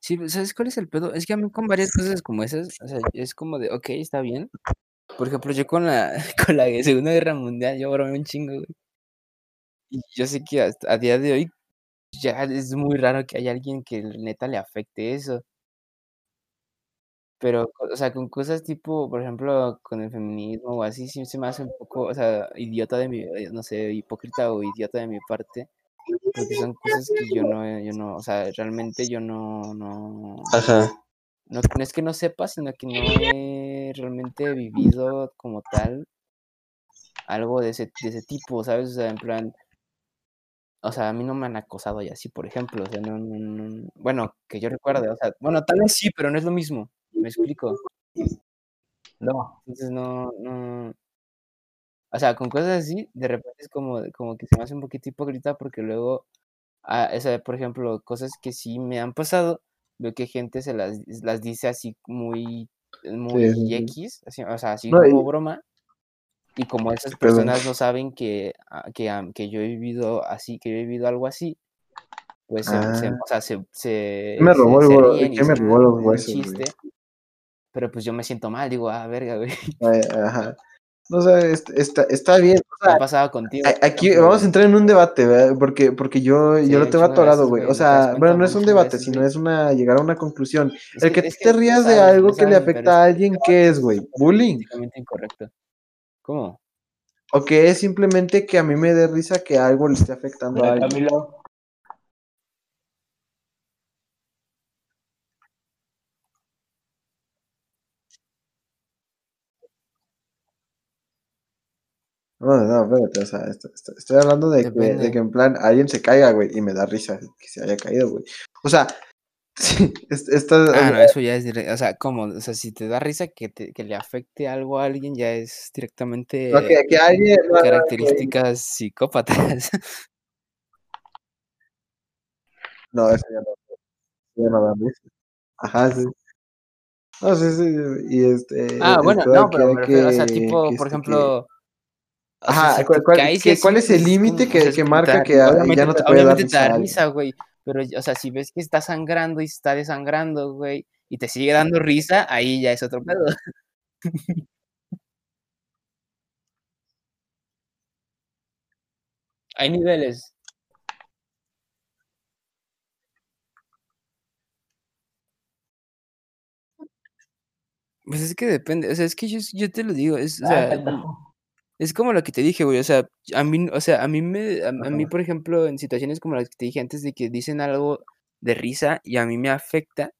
[SPEAKER 2] Sí, pues, ¿sabes cuál es el pedo? Es que a mí con varias cosas como esas, o sea, es como de, ok, está bien. Por ejemplo, yo con la, con la Segunda Guerra Mundial, yo bromeo un chingo. Y yo sé que hasta a día de hoy ya es muy raro que haya alguien que neta le afecte eso. Pero, o sea, con cosas tipo, por ejemplo, con el feminismo o así, sí se me hace un poco, o sea, idiota de mi, no sé, hipócrita o idiota de mi parte, porque son cosas que yo no, yo no, o sea, realmente yo no, no,
[SPEAKER 1] Ajá.
[SPEAKER 2] no, no es que no sepa, sino que no he realmente vivido como tal algo de ese, de ese tipo, ¿sabes? O sea, en plan, o sea, a mí no me han acosado y así, por ejemplo, o sea, no, no, no- bueno, que yo recuerde, o sea, bueno, tal vez sí, pero no es lo mismo, me explico.
[SPEAKER 3] No.
[SPEAKER 2] Entonces no, no, o sea, con cosas así, de repente es como, como que se me hace un poquito hipócrita porque luego, ah, o sea, por ejemplo, cosas que sí me han pasado, veo que gente se las, las dice así muy, muy
[SPEAKER 1] sí, sí.
[SPEAKER 2] X, así, o sea, así
[SPEAKER 1] No, y-
[SPEAKER 2] como broma, y como esas
[SPEAKER 1] Perdón.
[SPEAKER 2] personas no saben que, ah, que, ah, que yo he vivido así, que yo he vivido algo así, pues se, se-
[SPEAKER 1] Ah.
[SPEAKER 2] o sea, se, se,
[SPEAKER 1] Me robó el
[SPEAKER 2] se y
[SPEAKER 1] ¿qué me robó
[SPEAKER 2] "Ah,
[SPEAKER 1] los huesos, güey?"
[SPEAKER 2] chiste, pero pues yo me siento mal, digo, ah, verga, güey,
[SPEAKER 1] Ajá. No sé, est- está, está bien. O
[SPEAKER 2] ¿qué ha
[SPEAKER 1] sea,
[SPEAKER 2] pasado contigo?
[SPEAKER 1] aquí vamos a entrar en un debate, ¿verdad? Porque, porque yo,
[SPEAKER 2] Sí,
[SPEAKER 1] yo lo tengo atorado, güey. O
[SPEAKER 2] ¿no te das
[SPEAKER 1] sea, bueno, no es
[SPEAKER 2] Un
[SPEAKER 1] debate,
[SPEAKER 2] veces,
[SPEAKER 1] sino es una llegar a una conclusión.
[SPEAKER 2] Es
[SPEAKER 1] El
[SPEAKER 2] que, es que
[SPEAKER 1] te rías de algo que le afecta a alguien, ¿qué es, güey? ¿Bullying?
[SPEAKER 2] incorrecto. ¿Cómo?
[SPEAKER 1] ¿O que es simplemente que a mí me dé risa que algo le esté afectando a alguien?
[SPEAKER 3] Camilo.
[SPEAKER 1] No, no, espérate, o sea, esto- esto- estoy hablando de que, de que en plan alguien se caiga, güey, y me da risa que se haya caído, güey. O sea, sí, esta,
[SPEAKER 2] Ah,
[SPEAKER 1] sea,
[SPEAKER 2] no, eso ya es directo. O sea, ¿cómo? O sea, si te da risa que, te- que le afecte algo a alguien, ya es
[SPEAKER 1] no,
[SPEAKER 2] directamente
[SPEAKER 1] que, que alguien, no, no, que-
[SPEAKER 2] características psicópatas.
[SPEAKER 1] no, eso ya no, ya no da risa. Ajá, sí. No, sí, sí, y este,
[SPEAKER 2] Ah, bueno, no, pero refiero, o sea,
[SPEAKER 1] que,
[SPEAKER 2] tipo,
[SPEAKER 1] que,
[SPEAKER 2] por
[SPEAKER 1] este,
[SPEAKER 2] o sea,
[SPEAKER 1] ajá, ¿cuál,
[SPEAKER 2] te
[SPEAKER 1] es el límite que, que
[SPEAKER 2] te
[SPEAKER 1] marca que
[SPEAKER 2] obviamente,
[SPEAKER 1] ya no
[SPEAKER 2] te-
[SPEAKER 1] te puede dar
[SPEAKER 2] obviamente te
[SPEAKER 1] risa
[SPEAKER 2] da risa, güey, pero, o sea, si ves que está sangrando y está desangrando, güey, y te sigue dando risa, ahí ya es otro pedo. Hay niveles. Pues es que depende, o sea, es que yo, yo te lo digo, es, o
[SPEAKER 3] Ah.
[SPEAKER 2] Es como lo que te dije, güey, o sea, a mí, o sea, a mí me, a, a mí, por ejemplo, en situaciones como las que te dije antes de que dicen algo de risa y a mí me afecta,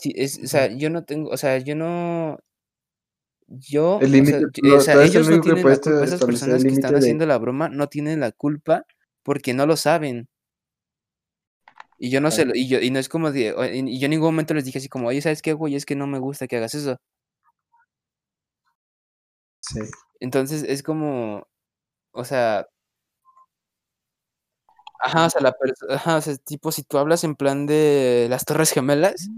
[SPEAKER 2] sí, es, o sea, yo no tengo, o sea, yo no, yo,
[SPEAKER 1] El
[SPEAKER 2] o sea,
[SPEAKER 1] límite,
[SPEAKER 2] o sea,
[SPEAKER 1] eres el
[SPEAKER 2] ellos no tienen la culpa, esas personas que están
[SPEAKER 1] de,
[SPEAKER 2] haciendo la broma no tienen la culpa porque no lo saben. Y yo no sé, y yo, y no es como de, o- y yo en ningún momento les dije así como, oye, ¿sabes qué, güey? Es que no me gusta que hagas eso.
[SPEAKER 1] sí.
[SPEAKER 2] Entonces es como, o sea, Ajá, o sea, la ajá, o sea, tipo, si tú hablas en plan de las Torres Gemelas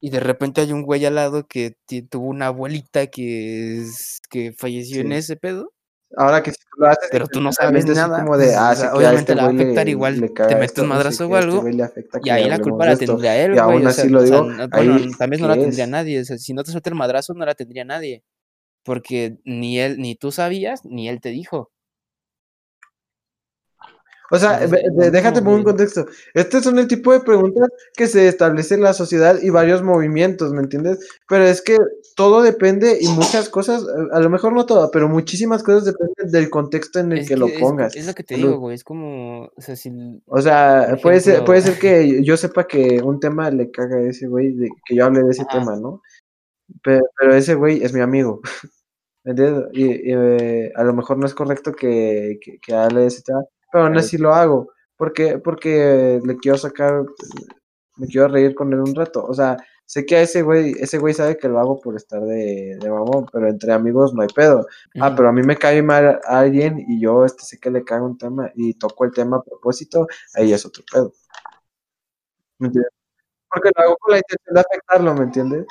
[SPEAKER 2] y de repente hay un güey al lado que tuvo una abuelita que es que falleció en ese pedo,
[SPEAKER 1] Ahora que si tú lo haces
[SPEAKER 2] pero tú no sabes nada,
[SPEAKER 1] como de, ah,
[SPEAKER 2] o sea, obviamente
[SPEAKER 1] este
[SPEAKER 2] la va a afectar,
[SPEAKER 1] le-
[SPEAKER 2] igual
[SPEAKER 1] le
[SPEAKER 2] te metes un madrazo o
[SPEAKER 1] este
[SPEAKER 2] algo, y ahí la culpa la tendría él,
[SPEAKER 1] Y aún
[SPEAKER 2] o sea
[SPEAKER 1] lo
[SPEAKER 2] o sea,
[SPEAKER 1] digo,
[SPEAKER 2] n bueno,
[SPEAKER 1] ahí,
[SPEAKER 2] tal vez no la
[SPEAKER 1] ¿qué
[SPEAKER 2] tendría
[SPEAKER 1] es?
[SPEAKER 2] nadie, o sea, si no te suelta el madrazo, no la tendría nadie, porque ni él ni tú sabías, ni él te dijo.
[SPEAKER 1] O sea,
[SPEAKER 2] Entonces,
[SPEAKER 1] ve-
[SPEAKER 2] es lo
[SPEAKER 1] de- déjate pongo un contexto. Este son el tipo de preguntas que se establece en la sociedad y varios movimientos, ¿me entiendes? Pero es que todo depende y muchas cosas, a lo mejor no todo, pero muchísimas cosas dependen del contexto en el
[SPEAKER 2] Es
[SPEAKER 1] que lo
[SPEAKER 2] que
[SPEAKER 1] pongas.
[SPEAKER 2] es lo que te digo, güey, es como, o sea, si l
[SPEAKER 1] O sea,
[SPEAKER 2] por
[SPEAKER 1] puede ser, puede ser que yo sepa que un tema le caga a ese güey, de que yo hable de ese tema, ¿no? Pe- Pero ese güey es mi amigo, ¿me entiendes? Y, y, eh, a lo mejor no es correcto que, que, que hable ese tema, pero aún así lo hago. porque Porque le quiero sacar, me quiero reír con él un rato. O sea, sé que a ese güey, ese güey sabe que lo hago por estar de, de mamón, pero entre amigos no hay pedo. Ah, pero a mí me cae mal a alguien y yo este sé que le cago un tema y toco el tema a propósito, ahí es otro pedo. ¿Me entiendes? Porque lo hago con la intención de afectarlo, ¿me entiendes?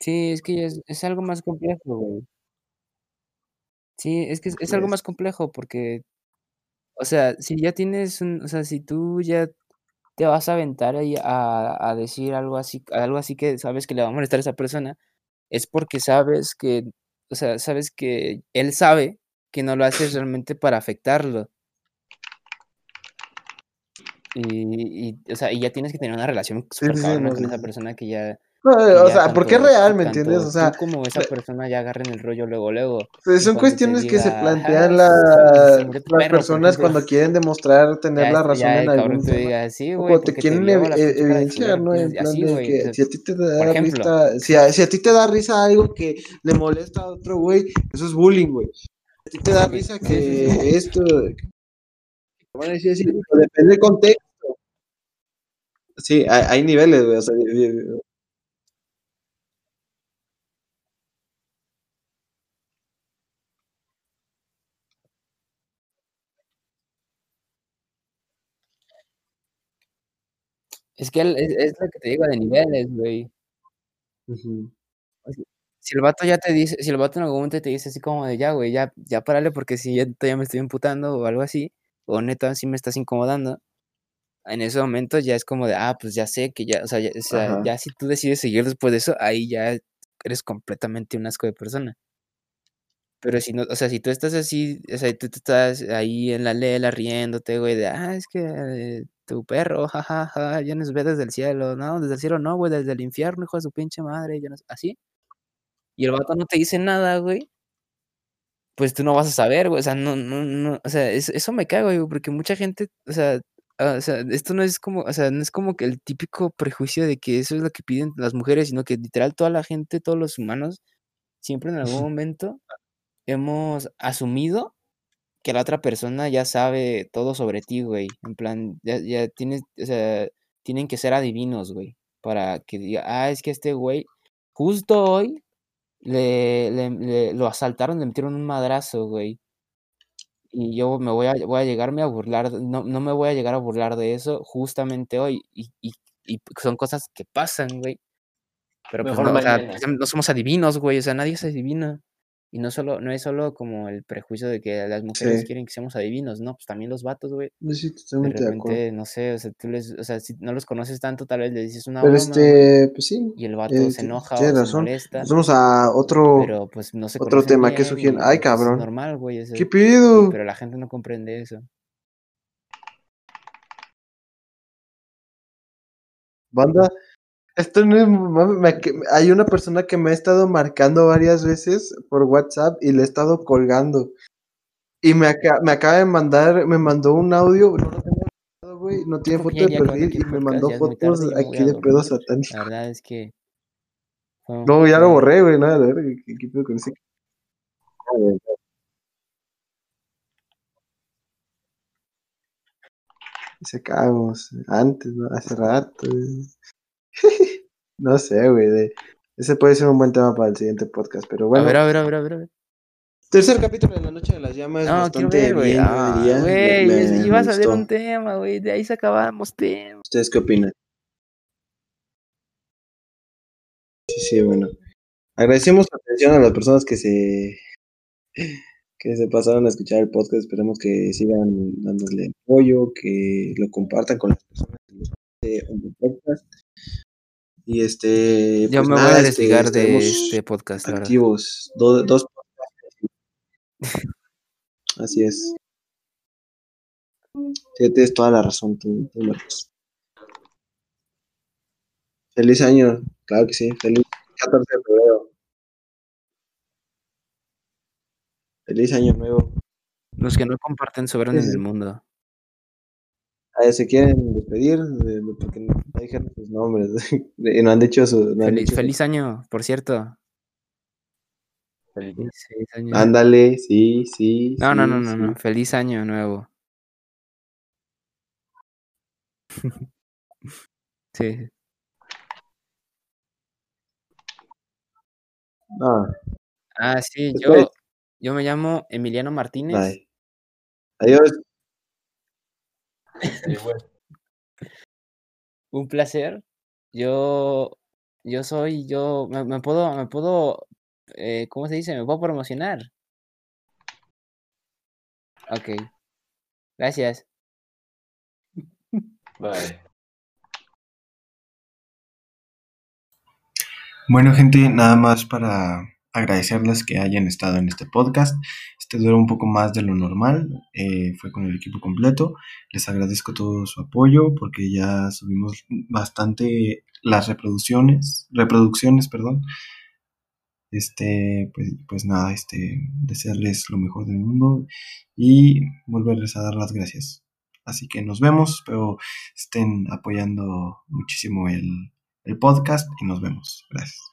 [SPEAKER 2] Sí, es que ya es es algo más complejo, güey. Sí, es que es es algo más complejo porque, o sea, si ya tienes un o sea, si tú ya te vas a aventar ahí a a decir algo así algo así que sabes que le va a molestar a esa persona, es porque sabes que, o sea, sabes que él sabe que no lo haces realmente para afectarlo. Y y, o sea, y ya tienes que tener una relación
[SPEAKER 1] Sí, sí, sí,
[SPEAKER 2] supercabrona
[SPEAKER 1] no,
[SPEAKER 2] con
[SPEAKER 1] sí,
[SPEAKER 2] esa
[SPEAKER 1] sí.
[SPEAKER 2] persona que ya
[SPEAKER 1] No, o sea, porque es real, ¿me entiendes? O sea,
[SPEAKER 2] como esa persona ya agarren el rollo luego, luego.
[SPEAKER 1] son cuestiones que se plantean
[SPEAKER 2] "Ah,
[SPEAKER 1] la las
[SPEAKER 2] perro", por
[SPEAKER 1] personas cuando quieren demostrar tener
[SPEAKER 2] Ya
[SPEAKER 1] la
[SPEAKER 2] este
[SPEAKER 1] razón
[SPEAKER 2] ya
[SPEAKER 1] en algún
[SPEAKER 2] te
[SPEAKER 1] tema,
[SPEAKER 2] diga: "Sí,
[SPEAKER 1] o te quieren e
[SPEAKER 2] de
[SPEAKER 1] evidenciar, ¿no? En
[SPEAKER 2] tienes", y
[SPEAKER 1] plan
[SPEAKER 2] así,
[SPEAKER 1] de que si a ti te da
[SPEAKER 2] ejemplo.
[SPEAKER 1] risa si a si a ti te da risa algo que le molesta a otro güey, eso es bullying, güey. A ti te da risa que esto van a decir así, depende del contexto. Sí, hay hay niveles, güey, o sea,
[SPEAKER 2] Es que el es es lo que te digo de niveles, güey. O sea, si el vato ya te dice si el vato en algún momento te dice así como de: "Ya, güey, ya ya párale porque si ya ya me estoy emputando", o algo así, o neta sí me estás incomodando, en ese momento ya es como de: "Ah, pues ya sé que ya", o sea ya o sea, ya si tú decides seguir después de eso, ahí ya eres completamente un asco de persona. Pero si no, o sea, si tú estás así, o sea, tú tú estás ahí en la lela riéndote, güey, de: "Ah, es que tu perro, ja, ja, ja, ya nos ve desde el cielo", "No, desde el cielo no, güey, desde el infierno, hijo de su pinche madre", ya no sé, así. Y el vato no te dice nada, güey pues tú no vas a saber, güey, o sea, no no no, o sea, eso eso me caga, güey, porque mucha gente, o sea ah, o sea, esto no es como, o sea, no es como que el típico prejuicio de que eso es lo que piden las mujeres, sino que literal toda la gente, todos los humanos, siempre en algún momento hemos asumido que la otra persona ya sabe todo sobre ti, güey, en plan, ya ya tienes, o sea, tienen que ser adivinos, güey, para que diga: "Ah, es que este güey justo hoy le le le lo asaltaron, le metieron un madrazo, güey". Y yo me voy a voy a llegarme a burlar, no no me voy a llegar a burlar de eso justamente hoy, y y y son cosas que pasan, güey. Pero, pues,
[SPEAKER 3] Mejor
[SPEAKER 2] no, o sea, no somos adivinos, güey, o sea, nadie es adivino. Y no solo no es solo como el prejuicio de que las mujeres
[SPEAKER 1] Sí.
[SPEAKER 2] quieren que seamos adivinos, no, pues también los vatos, güey.
[SPEAKER 1] Sí,
[SPEAKER 2] De
[SPEAKER 1] totalmente de acuerdo.
[SPEAKER 2] repente, no sé, o sea, tú les o sea, si no los conoces tanto, tal vez le dices una
[SPEAKER 1] Pero,
[SPEAKER 2] broma,
[SPEAKER 1] este, pues sí,
[SPEAKER 2] y el vato
[SPEAKER 1] eh,
[SPEAKER 2] se enoja o
[SPEAKER 1] tienes
[SPEAKER 2] se
[SPEAKER 1] razón.
[SPEAKER 2] molesta
[SPEAKER 1] Pasemos a otro
[SPEAKER 2] pero, pues, no se
[SPEAKER 1] otro tema que
[SPEAKER 2] y
[SPEAKER 1] ¡ay,
[SPEAKER 2] pues, es
[SPEAKER 1] cabrón!
[SPEAKER 2] normal, güey,
[SPEAKER 1] ¿Qué
[SPEAKER 2] y
[SPEAKER 1] pedo?
[SPEAKER 2] pero la gente no comprende eso.
[SPEAKER 1] Banda, esto no es me hay una persona que me ha estado marcando varias veces por WhatsApp y le he estado colgando. Y me me acaba de mandar me mandó un audio, no lo tengo güey, no tiene foto de perfil y me mandó fotos
[SPEAKER 2] tarde,
[SPEAKER 1] aquí de pedo satánico.
[SPEAKER 2] La verdad es que
[SPEAKER 1] No, ya lo borré, güey, no, a la verga, ¿qué qué pedo con ese? Ver. Sacábamos antes, ¿no? Hace rato. güey. no sé, güey. de- Ese puede ser un buen tema para el siguiente podcast, pero bueno.
[SPEAKER 2] A ver, a ver, a ver, a ver. a ver.
[SPEAKER 1] Tercer capítulo de La Noche de las Llamas.
[SPEAKER 2] No, quiero
[SPEAKER 1] bastante
[SPEAKER 2] ver, güey. Ah. Güey, ibas a ver un tema, güey. De ahí sacábamos temas.
[SPEAKER 1] ¿Ustedes qué opinan? Sí, sí, bueno. Agradecemos la atención a las personas que se que se pasaron a escuchar el podcast. Esperemos que sigan dándole apoyo, que lo compartan con las personas que les un podcast. Y este.
[SPEAKER 2] Yo
[SPEAKER 1] pues
[SPEAKER 2] me voy
[SPEAKER 1] nada,
[SPEAKER 2] a
[SPEAKER 1] este,
[SPEAKER 2] desligar de este podcast,
[SPEAKER 1] activos. Do- dos podcasts. Así es. Tienes toda la razón, tú, tú, Marcos. Feliz año, claro que sí. Feliz 14 de febrero. Feliz año nuevo.
[SPEAKER 2] Los que no comparten sobran en
[SPEAKER 1] Sí,
[SPEAKER 2] el
[SPEAKER 1] sí.
[SPEAKER 2] mundo.
[SPEAKER 1] Ah, ¿Se quieren despedir? De- de- porque no dijeron sus nombres. de- no han dicho su. no
[SPEAKER 2] Feliz,
[SPEAKER 1] dicho su-
[SPEAKER 2] feliz año, por cierto.
[SPEAKER 3] Feliz
[SPEAKER 2] año.
[SPEAKER 1] Ándale, sí, sí.
[SPEAKER 2] No, no,
[SPEAKER 1] sí,
[SPEAKER 2] no, no,
[SPEAKER 1] sí.
[SPEAKER 2] no. Feliz año nuevo. Sí.
[SPEAKER 1] No,
[SPEAKER 2] Ah, sí, yo, yo me llamo Emiliano Martínez.
[SPEAKER 1] bye. Adiós.
[SPEAKER 2] Un placer. Yo, yo soy, yo, me, me puedo, me puedo, eh, ¿cómo se dice? Me puedo promocionar. Ok. Gracias.
[SPEAKER 3] Bye.
[SPEAKER 4] Bueno, gente, nada más para agradecerles que hayan estado en este podcast. Este duró un poco más de lo normal, eh, fue con el equipo completo. Les agradezco todo su apoyo porque ya subimos bastante las reproducciones, reproducciones, perdón. Este, pues, pues nada, este, desearles lo mejor del mundo y volverles a dar las gracias. Así que nos vemos, espero estén apoyando muchísimo el, el podcast y nos vemos. Gracias.